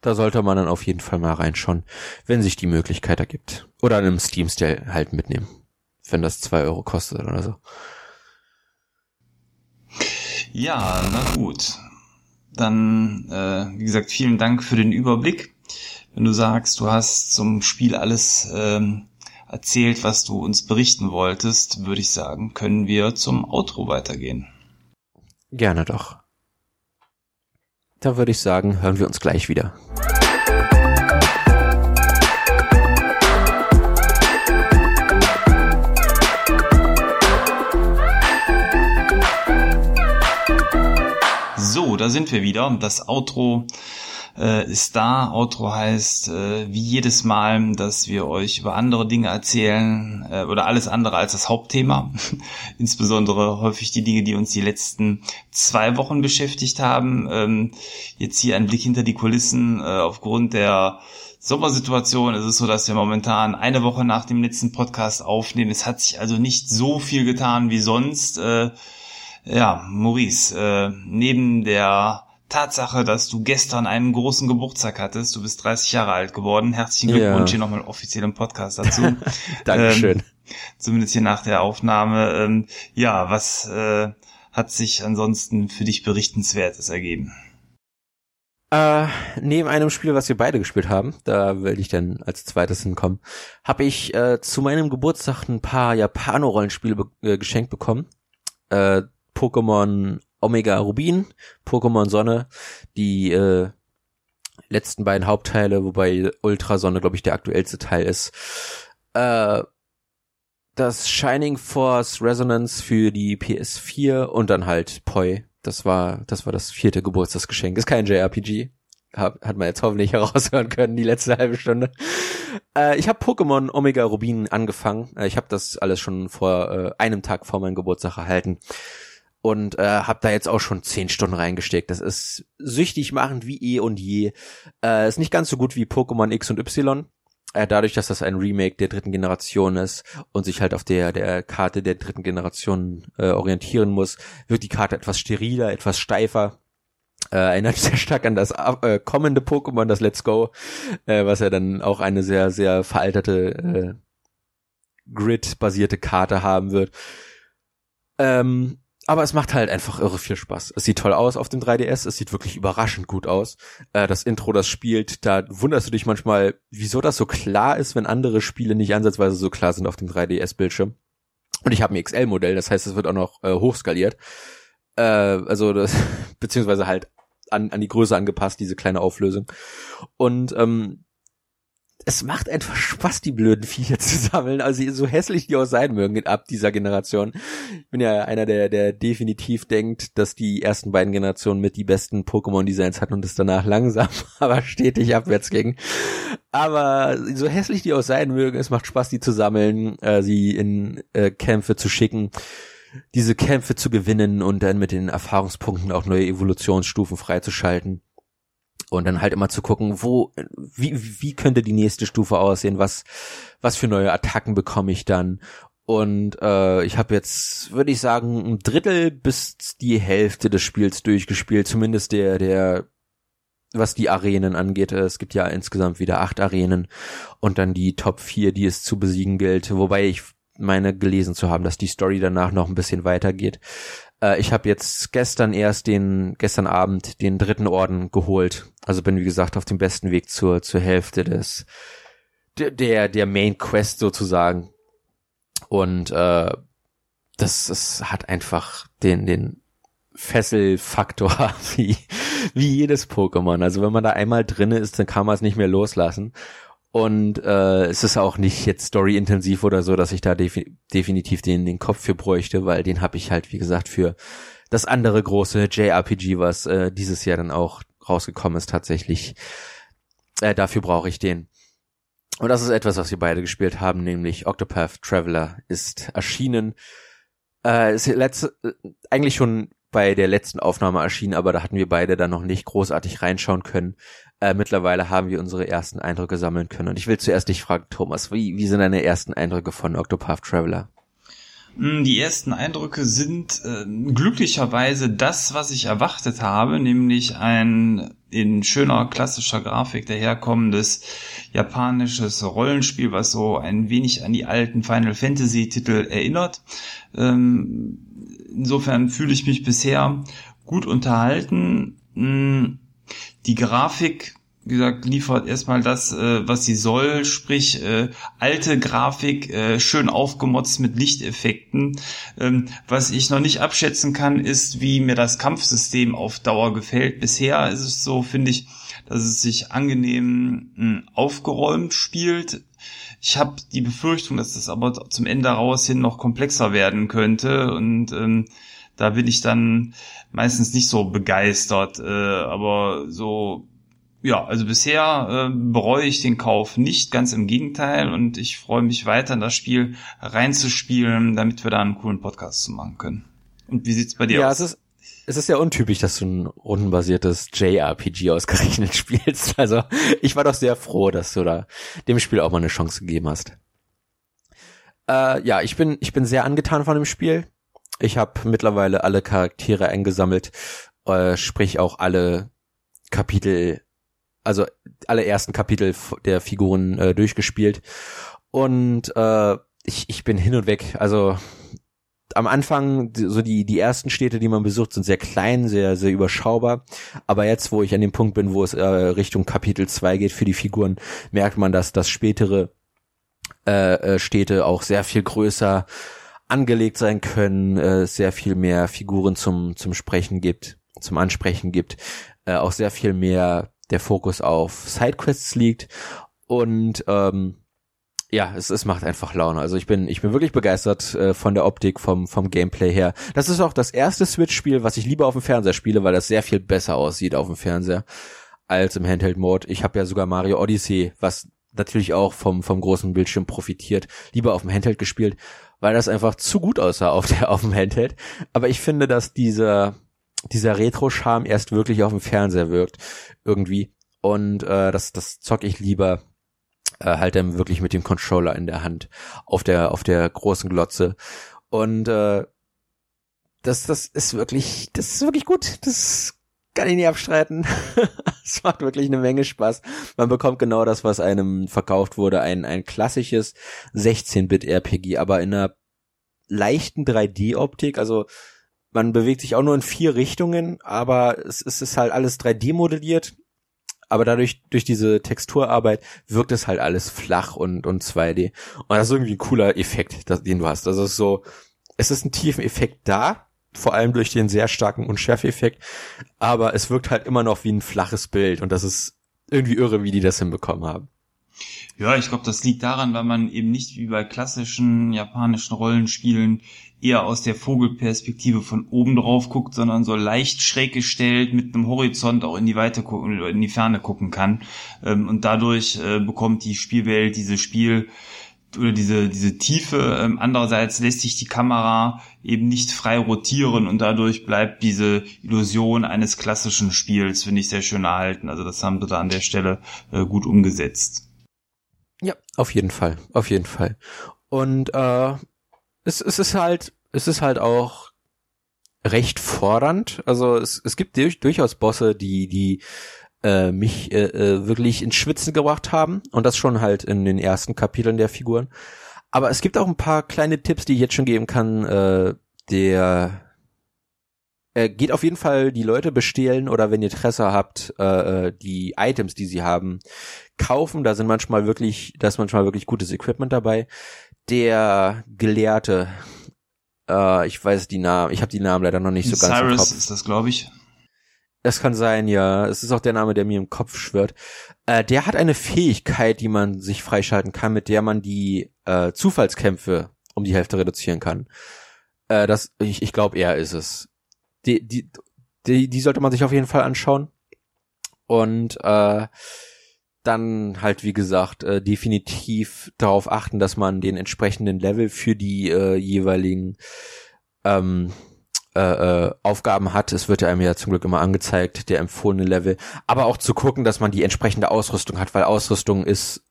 Da sollte man dann auf jeden Fall mal reinschauen, wenn sich die Möglichkeit ergibt. Oder einem Steam Sale halt mitnehmen. Wenn das zwei Euro kostet oder so. Ja, na gut. Dann, äh, wie gesagt, vielen Dank für den Überblick. Wenn du sagst, du hast zum Spiel alles ähm, erzählt, was du uns berichten wolltest, würde ich sagen, können wir zum Outro weitergehen. Gerne doch. Da würde ich sagen, hören wir uns gleich wieder. So, da sind wir wieder. Das Outro äh, ist da. Outro heißt äh, wie jedes Mal, dass wir euch über andere Dinge erzählen äh, oder alles andere als das Hauptthema. Insbesondere häufig die Dinge, die uns die letzten zwei Wochen beschäftigt haben. Ähm, jetzt hier ein Blick hinter die Kulissen. Äh, aufgrund der Sommersituation ist es so, dass wir momentan eine Woche nach dem letzten Podcast aufnehmen. Es hat sich also nicht so viel getan wie sonst. Ja, Maurice, äh, neben der Tatsache, dass du gestern einen großen Geburtstag hattest, du bist 30 Jahre alt geworden. Herzlichen Glückwunsch ja. hier nochmal offiziell im Podcast dazu. Dankeschön. Ähm, zumindest hier nach der Aufnahme. Ähm, ja, was äh, hat sich ansonsten für dich berichtenswertes ergeben? Äh, neben einem Spiel, was wir beide gespielt haben, da will ich dann als zweites hinkommen, habe ich äh, zu meinem Geburtstag ein paar Japano-Rollenspiele be äh, geschenkt bekommen. Äh, Pokémon Omega Rubin, Pokémon Sonne, die äh, letzten beiden Hauptteile, wobei Ultra Sonne, glaube ich, der aktuellste Teil ist. Äh, das Shining Force Resonance für die PS4 und dann halt Poi. Das war, das war das vierte Geburtstagsgeschenk. Ist kein JRPG. Hab, hat man jetzt hoffentlich heraushören können, die letzte halbe Stunde. Äh, ich habe Pokémon Omega Rubin angefangen. Äh, ich habe das alles schon vor äh, einem Tag vor meinem Geburtstag erhalten und äh, habe da jetzt auch schon zehn Stunden reingesteckt. Das ist süchtig machend wie eh und je. Äh, ist nicht ganz so gut wie Pokémon X und Y. Äh, dadurch, dass das ein Remake der dritten Generation ist und sich halt auf der der Karte der dritten Generation äh, orientieren muss, wird die Karte etwas steriler, etwas steifer. Äh, erinnert sehr stark an das äh, kommende Pokémon, das Let's Go, äh, was ja dann auch eine sehr, sehr veralterte äh, Grid-basierte Karte haben wird. Ähm, aber es macht halt einfach irre viel Spaß. Es sieht toll aus auf dem 3DS, es sieht wirklich überraschend gut aus. Äh, das Intro, das spielt, da wunderst du dich manchmal, wieso das so klar ist, wenn andere Spiele nicht ansatzweise so klar sind auf dem 3DS-Bildschirm. Und ich habe ein XL-Modell, das heißt, es wird auch noch äh, hochskaliert. Äh, also das, beziehungsweise halt an, an die Größe angepasst, diese kleine Auflösung. Und ähm, es macht einfach Spaß, die blöden Viecher zu sammeln. Also so hässlich die auch sein mögen ab dieser Generation. Ich bin ja einer, der, der definitiv denkt, dass die ersten beiden Generationen mit die besten Pokémon-Designs hatten und es danach langsam, aber stetig abwärts ging. Aber so hässlich die auch sein mögen, es macht Spaß, die zu sammeln, äh, sie in äh, Kämpfe zu schicken diese Kämpfe zu gewinnen und dann mit den Erfahrungspunkten auch neue Evolutionsstufen freizuschalten und dann halt immer zu gucken, wo, wie, wie könnte die nächste Stufe aussehen, was, was für neue Attacken bekomme ich dann. Und äh, ich habe jetzt, würde ich sagen, ein Drittel bis die Hälfte des Spiels durchgespielt, zumindest der, der, was die Arenen angeht. Es gibt ja insgesamt wieder acht Arenen und dann die Top 4, die es zu besiegen gilt, wobei ich meine gelesen zu haben, dass die Story danach noch ein bisschen weitergeht. Äh, ich habe jetzt gestern erst den, gestern Abend den dritten Orden geholt. Also bin, wie gesagt, auf dem besten Weg zur, zur Hälfte des, der, der Main Quest sozusagen. Und, äh, das, das hat einfach den, den Fesselfaktor wie, wie jedes Pokémon. Also wenn man da einmal drinne ist, dann kann man es nicht mehr loslassen. Und äh, es ist auch nicht jetzt story-intensiv oder so, dass ich da defi definitiv den, den Kopf für bräuchte, weil den habe ich halt, wie gesagt, für das andere große JRPG, was äh, dieses Jahr dann auch rausgekommen ist, tatsächlich. Äh, dafür brauche ich den. Und das ist etwas, was wir beide gespielt haben, nämlich Octopath Traveler ist erschienen. Äh, ist letzte, äh, eigentlich schon bei der letzten Aufnahme erschienen, aber da hatten wir beide dann noch nicht großartig reinschauen können. Äh, mittlerweile haben wir unsere ersten Eindrücke sammeln können. Und ich will zuerst dich fragen, Thomas, wie, wie sind deine ersten Eindrücke von Octopath Traveler? Hm, die ersten Eindrücke sind äh, glücklicherweise das, was ich erwartet habe, nämlich ein in schöner klassischer Grafik daherkommendes japanisches Rollenspiel, was so ein wenig an die alten Final Fantasy Titel erinnert. Ähm, insofern fühle ich mich bisher gut unterhalten. Hm, die Grafik, wie gesagt, liefert erstmal das, äh, was sie soll, sprich äh, alte Grafik, äh, schön aufgemotzt mit Lichteffekten. Ähm, was ich noch nicht abschätzen kann, ist, wie mir das Kampfsystem auf Dauer gefällt. Bisher ist es so, finde ich, dass es sich angenehm hm, aufgeräumt spielt. Ich habe die Befürchtung, dass das aber zum Ende raus hin noch komplexer werden könnte und ähm, da bin ich dann meistens nicht so begeistert. Äh, aber so, ja, also bisher äh, bereue ich den Kauf nicht, ganz im Gegenteil. Und ich freue mich weiter in das Spiel reinzuspielen, damit wir da einen coolen Podcast zu machen können. Und wie sieht's bei dir ja, aus? Es ist ja untypisch, dass du ein rundenbasiertes JRPG ausgerechnet spielst. Also ich war doch sehr froh, dass du da dem Spiel auch mal eine Chance gegeben hast. Äh, ja, ich bin ich bin sehr angetan von dem Spiel. Ich habe mittlerweile alle Charaktere eingesammelt, äh, sprich auch alle Kapitel, also alle ersten Kapitel der Figuren äh, durchgespielt. Und äh, ich, ich bin hin und weg. Also am Anfang, so die, die ersten Städte, die man besucht, sind sehr klein, sehr, sehr überschaubar. Aber jetzt, wo ich an dem Punkt bin, wo es äh, Richtung Kapitel 2 geht für die Figuren, merkt man, dass das spätere äh, äh, Städte auch sehr viel größer angelegt sein können, äh, sehr viel mehr Figuren zum, zum Sprechen gibt, zum Ansprechen gibt, äh, auch sehr viel mehr der Fokus auf Sidequests liegt und ähm, ja, es, es macht einfach Laune. Also ich bin, ich bin wirklich begeistert äh, von der Optik, vom, vom Gameplay her. Das ist auch das erste Switch-Spiel, was ich lieber auf dem Fernseher spiele, weil das sehr viel besser aussieht auf dem Fernseher als im Handheld-Mode. Ich habe ja sogar Mario Odyssey, was natürlich auch vom, vom großen Bildschirm profitiert, lieber auf dem Handheld gespielt weil das einfach zu gut aussah auf der auf dem Handheld. Aber ich finde, dass dieser dieser Retro-Charme erst wirklich auf dem Fernseher wirkt irgendwie und äh, das das zock ich lieber äh, halt dann wirklich mit dem Controller in der Hand auf der auf der großen Glotze und äh, das das ist wirklich das ist wirklich gut. Das kann ich nicht abstreiten. es macht wirklich eine Menge Spaß. Man bekommt genau das, was einem verkauft wurde, ein, ein klassisches 16-Bit-RPG, aber in einer leichten 3D-Optik, also man bewegt sich auch nur in vier Richtungen, aber es, es ist halt alles 3D modelliert. Aber dadurch, durch diese Texturarbeit wirkt es halt alles flach und, und 2D. Und das ist irgendwie ein cooler Effekt, das, den du hast. Also es ist so, es ist ein tiefen Effekt da, vor allem durch den sehr starken Unschärfeffekt, aber es wirkt halt immer noch wie ein flaches Bild und das ist irgendwie irre, wie die das hinbekommen haben. Ja, ich glaube, das liegt daran, weil man eben nicht wie bei klassischen japanischen Rollenspielen eher aus der Vogelperspektive von oben drauf guckt, sondern so leicht schräg gestellt mit einem Horizont auch in die Weite gucken, in die Ferne gucken kann. Ähm, und dadurch äh, bekommt die Spielwelt dieses Spiel oder diese, diese Tiefe. Ähm, andererseits lässt sich die Kamera eben nicht frei rotieren und dadurch bleibt diese Illusion eines klassischen Spiels, finde ich, sehr schön erhalten. Also das haben sie da an der Stelle äh, gut umgesetzt. Ja, auf jeden Fall, auf jeden Fall. Und äh, es, es ist halt, es ist halt auch recht fordernd. Also es, es gibt durch, durchaus Bosse, die, die äh, mich äh, äh, wirklich ins Schwitzen gebracht haben. Und das schon halt in den ersten Kapiteln der Figuren. Aber es gibt auch ein paar kleine Tipps, die ich jetzt schon geben kann. Äh, der äh, geht auf jeden Fall die Leute bestehlen oder wenn ihr Interesse habt, äh, äh, die Items, die sie haben, kaufen. Da sind manchmal wirklich, da ist manchmal wirklich gutes Equipment dabei der Gelehrte, äh, ich weiß die Namen, ich habe die Namen leider noch nicht so ganz Cyrus im Kopf. ist das, glaube ich. Das kann sein, ja. Es ist auch der Name, der mir im Kopf schwirrt. Äh, der hat eine Fähigkeit, die man sich freischalten kann, mit der man die äh, Zufallskämpfe um die Hälfte reduzieren kann. Äh, das, ich, ich glaube, er ist es. Die, die, die, die sollte man sich auf jeden Fall anschauen. Und äh, dann halt, wie gesagt, äh, definitiv darauf achten, dass man den entsprechenden Level für die äh, jeweiligen ähm, äh, äh, Aufgaben hat. Es wird ja einem ja zum Glück immer angezeigt, der empfohlene Level. Aber auch zu gucken, dass man die entsprechende Ausrüstung hat, weil Ausrüstung ist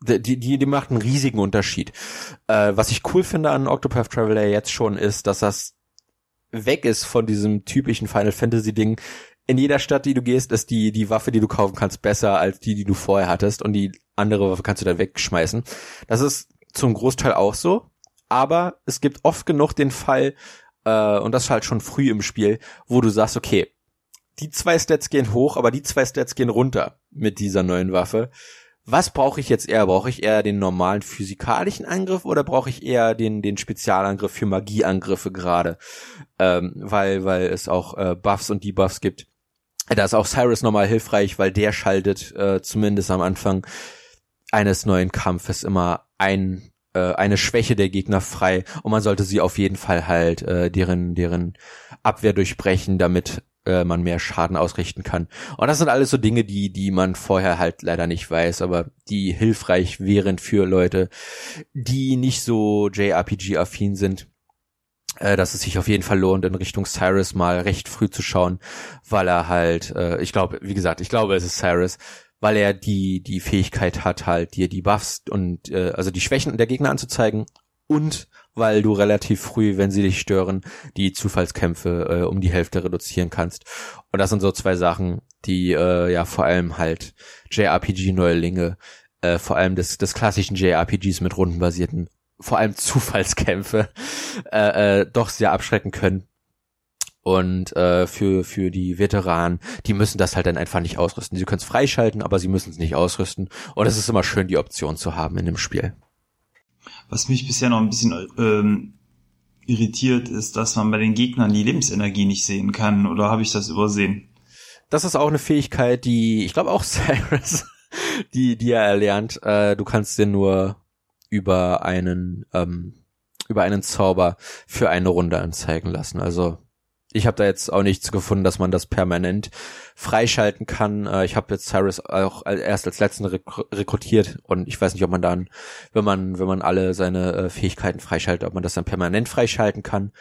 die, die, die macht einen riesigen Unterschied. Äh, was ich cool finde an Octopath Traveler jetzt schon ist, dass das weg ist von diesem typischen Final Fantasy Ding in jeder Stadt, die du gehst, ist die, die Waffe, die du kaufen kannst, besser als die, die du vorher hattest und die andere Waffe kannst du dann wegschmeißen. Das ist zum Großteil auch so, aber es gibt oft genug den Fall, äh, und das halt schon früh im Spiel, wo du sagst, okay, die zwei Stats gehen hoch, aber die zwei Stats gehen runter mit dieser neuen Waffe. Was brauche ich jetzt eher? Brauche ich eher den normalen physikalischen Angriff oder brauche ich eher den, den Spezialangriff für Magieangriffe gerade? Ähm, weil, weil es auch äh, Buffs und Debuffs gibt da ist auch Cyrus nochmal hilfreich, weil der schaltet äh, zumindest am Anfang eines neuen Kampfes immer ein äh, eine Schwäche der Gegner frei und man sollte sie auf jeden Fall halt äh, deren deren Abwehr durchbrechen, damit äh, man mehr Schaden ausrichten kann. Und das sind alles so Dinge, die die man vorher halt leider nicht weiß, aber die hilfreich wären für Leute, die nicht so JRPG affin sind äh, dass es sich auf jeden Fall lohnt, in Richtung Cyrus mal recht früh zu schauen, weil er halt, äh, ich glaube, wie gesagt, ich glaube, es ist Cyrus, weil er die die Fähigkeit hat, halt dir die Buffs und äh, also die Schwächen der Gegner anzuzeigen und weil du relativ früh, wenn sie dich stören, die Zufallskämpfe äh, um die Hälfte reduzieren kannst. Und das sind so zwei Sachen, die äh, ja vor allem halt JRPG-Neulinge, äh, vor allem des, des klassischen JRPGs mit rundenbasierten vor allem Zufallskämpfe äh, äh, doch sehr abschrecken können. Und äh, für, für die Veteranen, die müssen das halt dann einfach nicht ausrüsten. Sie können es freischalten, aber sie müssen es nicht ausrüsten. Und es ist immer schön, die Option zu haben in dem Spiel. Was mich bisher noch ein bisschen ähm, irritiert, ist, dass man bei den Gegnern die Lebensenergie nicht sehen kann. Oder habe ich das übersehen? Das ist auch eine Fähigkeit, die, ich glaube auch Cyrus, die, die er erlernt. Äh, du kannst den nur über einen ähm, über einen Zauber für eine Runde anzeigen lassen. Also ich habe da jetzt auch nichts gefunden, dass man das permanent freischalten kann. Äh, ich habe jetzt Cyrus auch erst als letzten rekrutiert und ich weiß nicht, ob man dann, wenn man wenn man alle seine äh, Fähigkeiten freischaltet, ob man das dann permanent freischalten kann.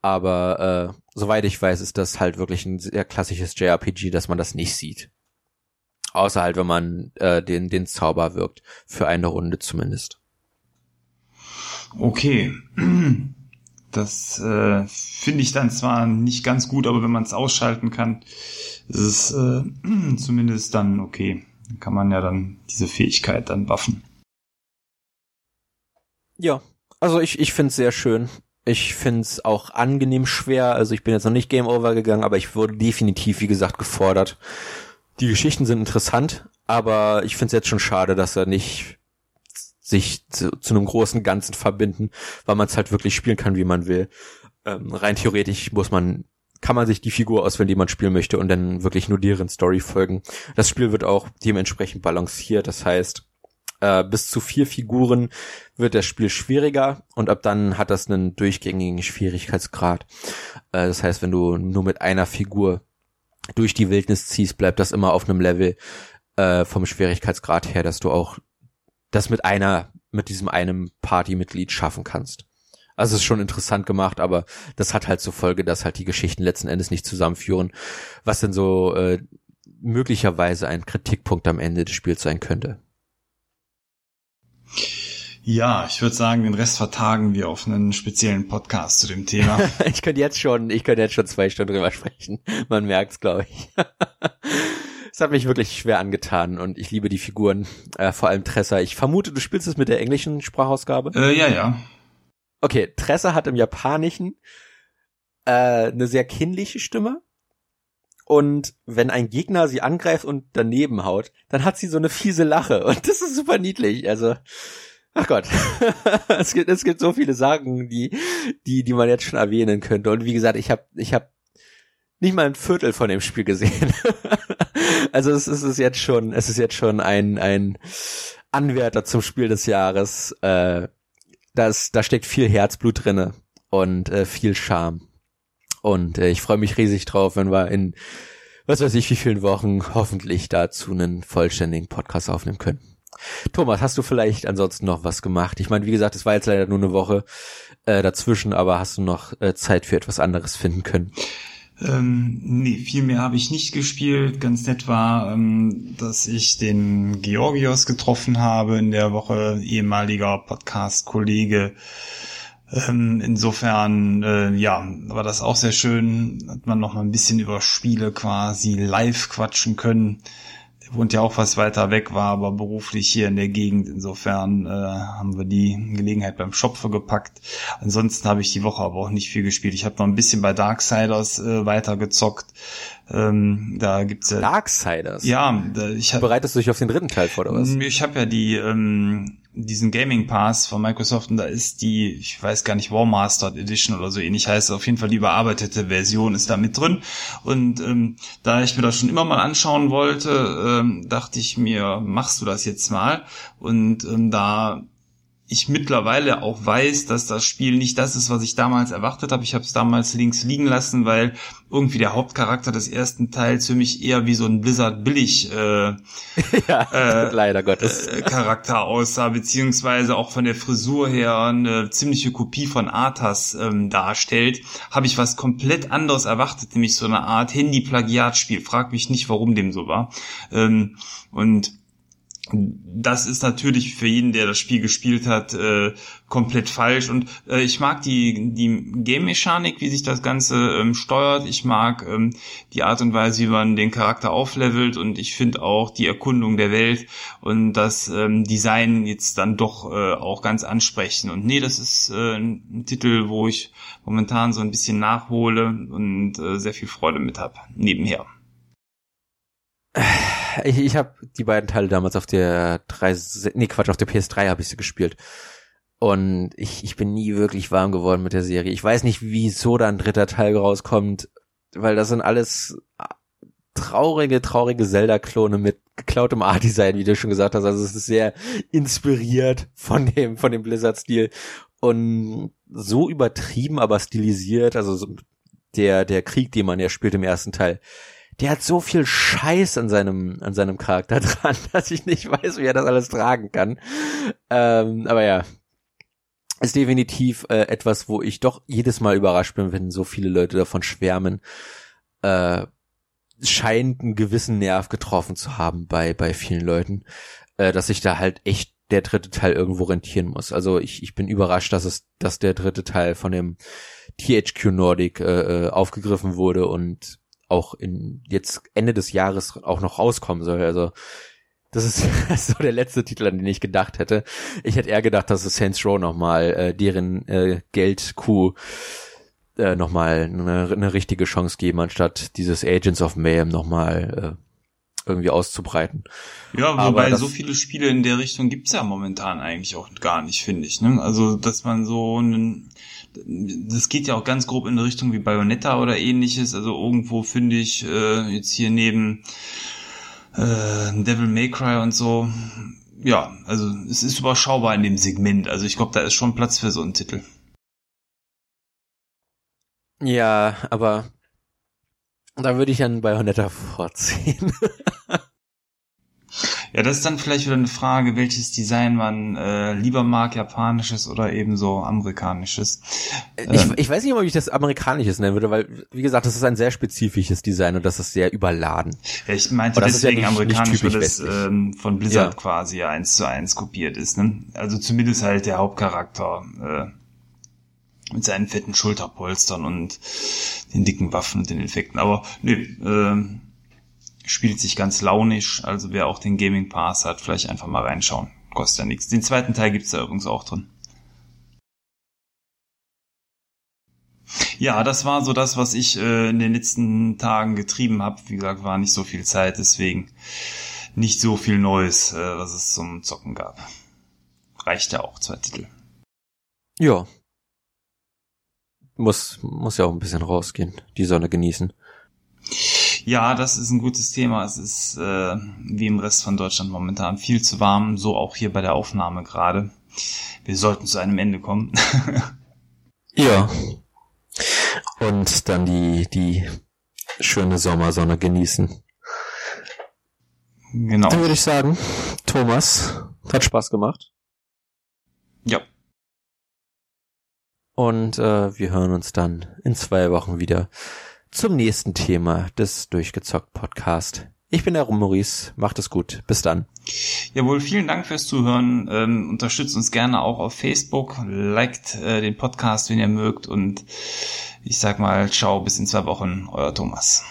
Aber äh, soweit ich weiß, ist das halt wirklich ein sehr klassisches JRPG, dass man das nicht sieht. Außer halt, wenn man äh, den den Zauber wirkt für eine Runde zumindest. Okay. Das äh, finde ich dann zwar nicht ganz gut, aber wenn man es ausschalten kann, ist es äh, zumindest dann okay. Dann kann man ja dann diese Fähigkeit dann waffen. Ja, also ich, ich finde es sehr schön. Ich finde es auch angenehm schwer. Also ich bin jetzt noch nicht Game Over gegangen, aber ich wurde definitiv, wie gesagt, gefordert. Die Geschichten sind interessant, aber ich finde es jetzt schon schade, dass er nicht sich zu, zu einem großen Ganzen verbinden, weil man es halt wirklich spielen kann, wie man will. Ähm, rein theoretisch muss man kann man sich die Figur auswählen, die man spielen möchte und dann wirklich nur deren Story folgen. Das Spiel wird auch dementsprechend balanciert. Das heißt, äh, bis zu vier Figuren wird das Spiel schwieriger und ab dann hat das einen durchgängigen Schwierigkeitsgrad. Äh, das heißt, wenn du nur mit einer Figur durch die Wildnis ziehst, bleibt das immer auf einem Level äh, vom Schwierigkeitsgrad her, dass du auch das mit einer, mit diesem einem Partymitglied schaffen kannst. Also es ist schon interessant gemacht, aber das hat halt zur Folge, dass halt die Geschichten letzten Endes nicht zusammenführen, was denn so äh, möglicherweise ein Kritikpunkt am Ende des Spiels sein könnte. Ja, ich würde sagen, den Rest vertagen wir auf einen speziellen Podcast zu dem Thema. ich könnte jetzt schon, ich könnte jetzt schon zwei Stunden drüber sprechen. Man merkt's, glaube ich. es hat mich wirklich schwer angetan und ich liebe die Figuren, äh, vor allem Tressa. Ich vermute, du spielst es mit der englischen Sprachausgabe. Äh, ja, ja. Okay, Tressa hat im Japanischen äh, eine sehr kindliche Stimme. Und wenn ein Gegner sie angreift und daneben haut, dann hat sie so eine fiese Lache. Und das ist super niedlich. Also, ach Gott. es, gibt, es gibt so viele Sagen, die, die, die man jetzt schon erwähnen könnte. Und wie gesagt, ich habe ich hab nicht mal ein Viertel von dem Spiel gesehen. also es, es ist jetzt schon, es ist jetzt schon ein, ein Anwärter zum Spiel des Jahres. Äh, das, da steckt viel Herzblut drinne und äh, viel Charme. Und äh, ich freue mich riesig drauf, wenn wir in was weiß ich wie vielen Wochen hoffentlich dazu einen vollständigen Podcast aufnehmen können. Thomas, hast du vielleicht ansonsten noch was gemacht? Ich meine, wie gesagt, es war jetzt leider nur eine Woche äh, dazwischen, aber hast du noch äh, Zeit für etwas anderes finden können? Ähm, nee, viel mehr habe ich nicht gespielt. Ganz nett war, ähm, dass ich den Georgios getroffen habe in der Woche, ehemaliger Podcast-Kollege. Ähm, insofern, äh, ja, war das auch sehr schön. Hat man noch mal ein bisschen über Spiele quasi live quatschen können wohnt ja auch was weiter weg, war aber beruflich hier in der Gegend. Insofern äh, haben wir die Gelegenheit beim Schopfe gepackt. Ansonsten habe ich die Woche aber auch nicht viel gespielt. Ich habe noch ein bisschen bei Darksiders äh, weitergezockt. Ähm, da gibt's ja Darksiders. Ja, da, ich hab, bereitest du dich auf den dritten Teil vor oder was? Ich habe ja die ähm, diesen Gaming Pass von Microsoft und da ist die, ich weiß gar nicht, War Mastered Edition oder so ähnlich heißt, auf jeden Fall die überarbeitete Version ist da mit drin. Und ähm, da ich mir das schon immer mal anschauen wollte, ähm, dachte ich mir, machst du das jetzt mal? Und ähm, da ich mittlerweile auch weiß, dass das Spiel nicht das ist, was ich damals erwartet habe. Ich habe es damals links liegen lassen, weil irgendwie der Hauptcharakter des ersten Teils für mich eher wie so ein Blizzard billig äh, ja, äh, leider Gottes äh, Charakter aussah, beziehungsweise auch von der Frisur her eine ziemliche Kopie von Arthas ähm, darstellt, habe ich was komplett anderes erwartet, nämlich so eine Art Handy-Plagiatspiel. Frag mich nicht, warum dem so war. Ähm, und das ist natürlich für jeden, der das Spiel gespielt hat, äh, komplett falsch. Und äh, ich mag die, die Game-Mechanik, wie sich das Ganze ähm, steuert. Ich mag ähm, die Art und Weise, wie man den Charakter auflevelt. Und ich finde auch die Erkundung der Welt und das ähm, Design jetzt dann doch äh, auch ganz ansprechend. Und nee, das ist äh, ein Titel, wo ich momentan so ein bisschen nachhole und äh, sehr viel Freude mit habe, nebenher ich, ich habe die beiden Teile damals auf der 3, nee Quatsch, auf der PS3 habe ich sie gespielt. Und ich, ich bin nie wirklich warm geworden mit der Serie. Ich weiß nicht, wieso da ein dritter Teil rauskommt, weil das sind alles traurige, traurige Zelda-Klone mit geklautem Art-Design, wie du schon gesagt hast. Also es ist sehr inspiriert von dem, von dem Blizzard-Stil und so übertrieben, aber stilisiert. Also so der, der Krieg, den man ja spielt im ersten Teil, der hat so viel Scheiß an seinem, an seinem Charakter dran, dass ich nicht weiß, wie er das alles tragen kann. Ähm, aber ja, ist definitiv äh, etwas, wo ich doch jedes Mal überrascht bin, wenn so viele Leute davon schwärmen. Äh, scheint einen gewissen Nerv getroffen zu haben bei, bei vielen Leuten, äh, dass sich da halt echt der dritte Teil irgendwo rentieren muss. Also ich, ich bin überrascht, dass es, dass der dritte Teil von dem THQ Nordic äh, äh, aufgegriffen wurde und auch in jetzt Ende des Jahres auch noch rauskommen soll. Also das ist so der letzte Titel, an den ich gedacht hätte. Ich hätte eher gedacht, dass es Saints Row nochmal äh, deren äh, Geldkuh äh, nochmal eine, eine richtige Chance geben, anstatt dieses Agents of Mayhem nochmal äh, irgendwie auszubreiten. Ja, wobei so viele Spiele in der Richtung gibt's ja momentan eigentlich auch gar nicht, finde ich. Ne? Also, dass man so einen, das geht ja auch ganz grob in eine Richtung wie Bayonetta oder ähnliches. Also irgendwo finde ich äh, jetzt hier neben äh, Devil May Cry und so, ja, also es ist überschaubar in dem Segment. Also ich glaube, da ist schon Platz für so einen Titel. Ja, aber da würde ich an Bayonetta vorziehen. ja, das ist dann vielleicht wieder eine Frage, welches Design man äh, lieber mag, japanisches oder eben so amerikanisches. Ich, ähm, ich weiß nicht, ob ich das amerikanisches nennen würde, weil, wie gesagt, das ist ein sehr spezifisches Design und das ist sehr überladen. Ja, ich meinte deswegen ja nicht, amerikanisch, nicht weil das ähm, von Blizzard ja. quasi eins zu eins kopiert ist. Ne? Also zumindest halt der Hauptcharakter. Äh, mit seinen fetten Schulterpolstern und den dicken Waffen und den Effekten. Aber nö, äh, spielt sich ganz launisch. Also wer auch den Gaming Pass hat, vielleicht einfach mal reinschauen. Kostet ja nichts. Den zweiten Teil gibt's da übrigens auch drin. Ja, das war so das, was ich äh, in den letzten Tagen getrieben habe. Wie gesagt, war nicht so viel Zeit, deswegen nicht so viel Neues, äh, was es zum Zocken gab. Reicht ja auch, zwei Titel. Ja, muss, muss ja auch ein bisschen rausgehen, die Sonne genießen. Ja, das ist ein gutes Thema. Es ist äh, wie im Rest von Deutschland momentan viel zu warm, so auch hier bei der Aufnahme gerade. Wir sollten zu einem Ende kommen. ja. Und dann die, die schöne Sommersonne genießen. Genau. Dann würde ich sagen, Thomas, hat Spaß gemacht. Ja. Und äh, wir hören uns dann in zwei Wochen wieder zum nächsten Thema des Durchgezockt Podcast. Ich bin der Maurice, macht es gut. Bis dann. Jawohl, vielen Dank fürs Zuhören. Ähm, unterstützt uns gerne auch auf Facebook, liked äh, den Podcast, wenn ihr mögt und ich sag mal, ciao, bis in zwei Wochen, euer Thomas.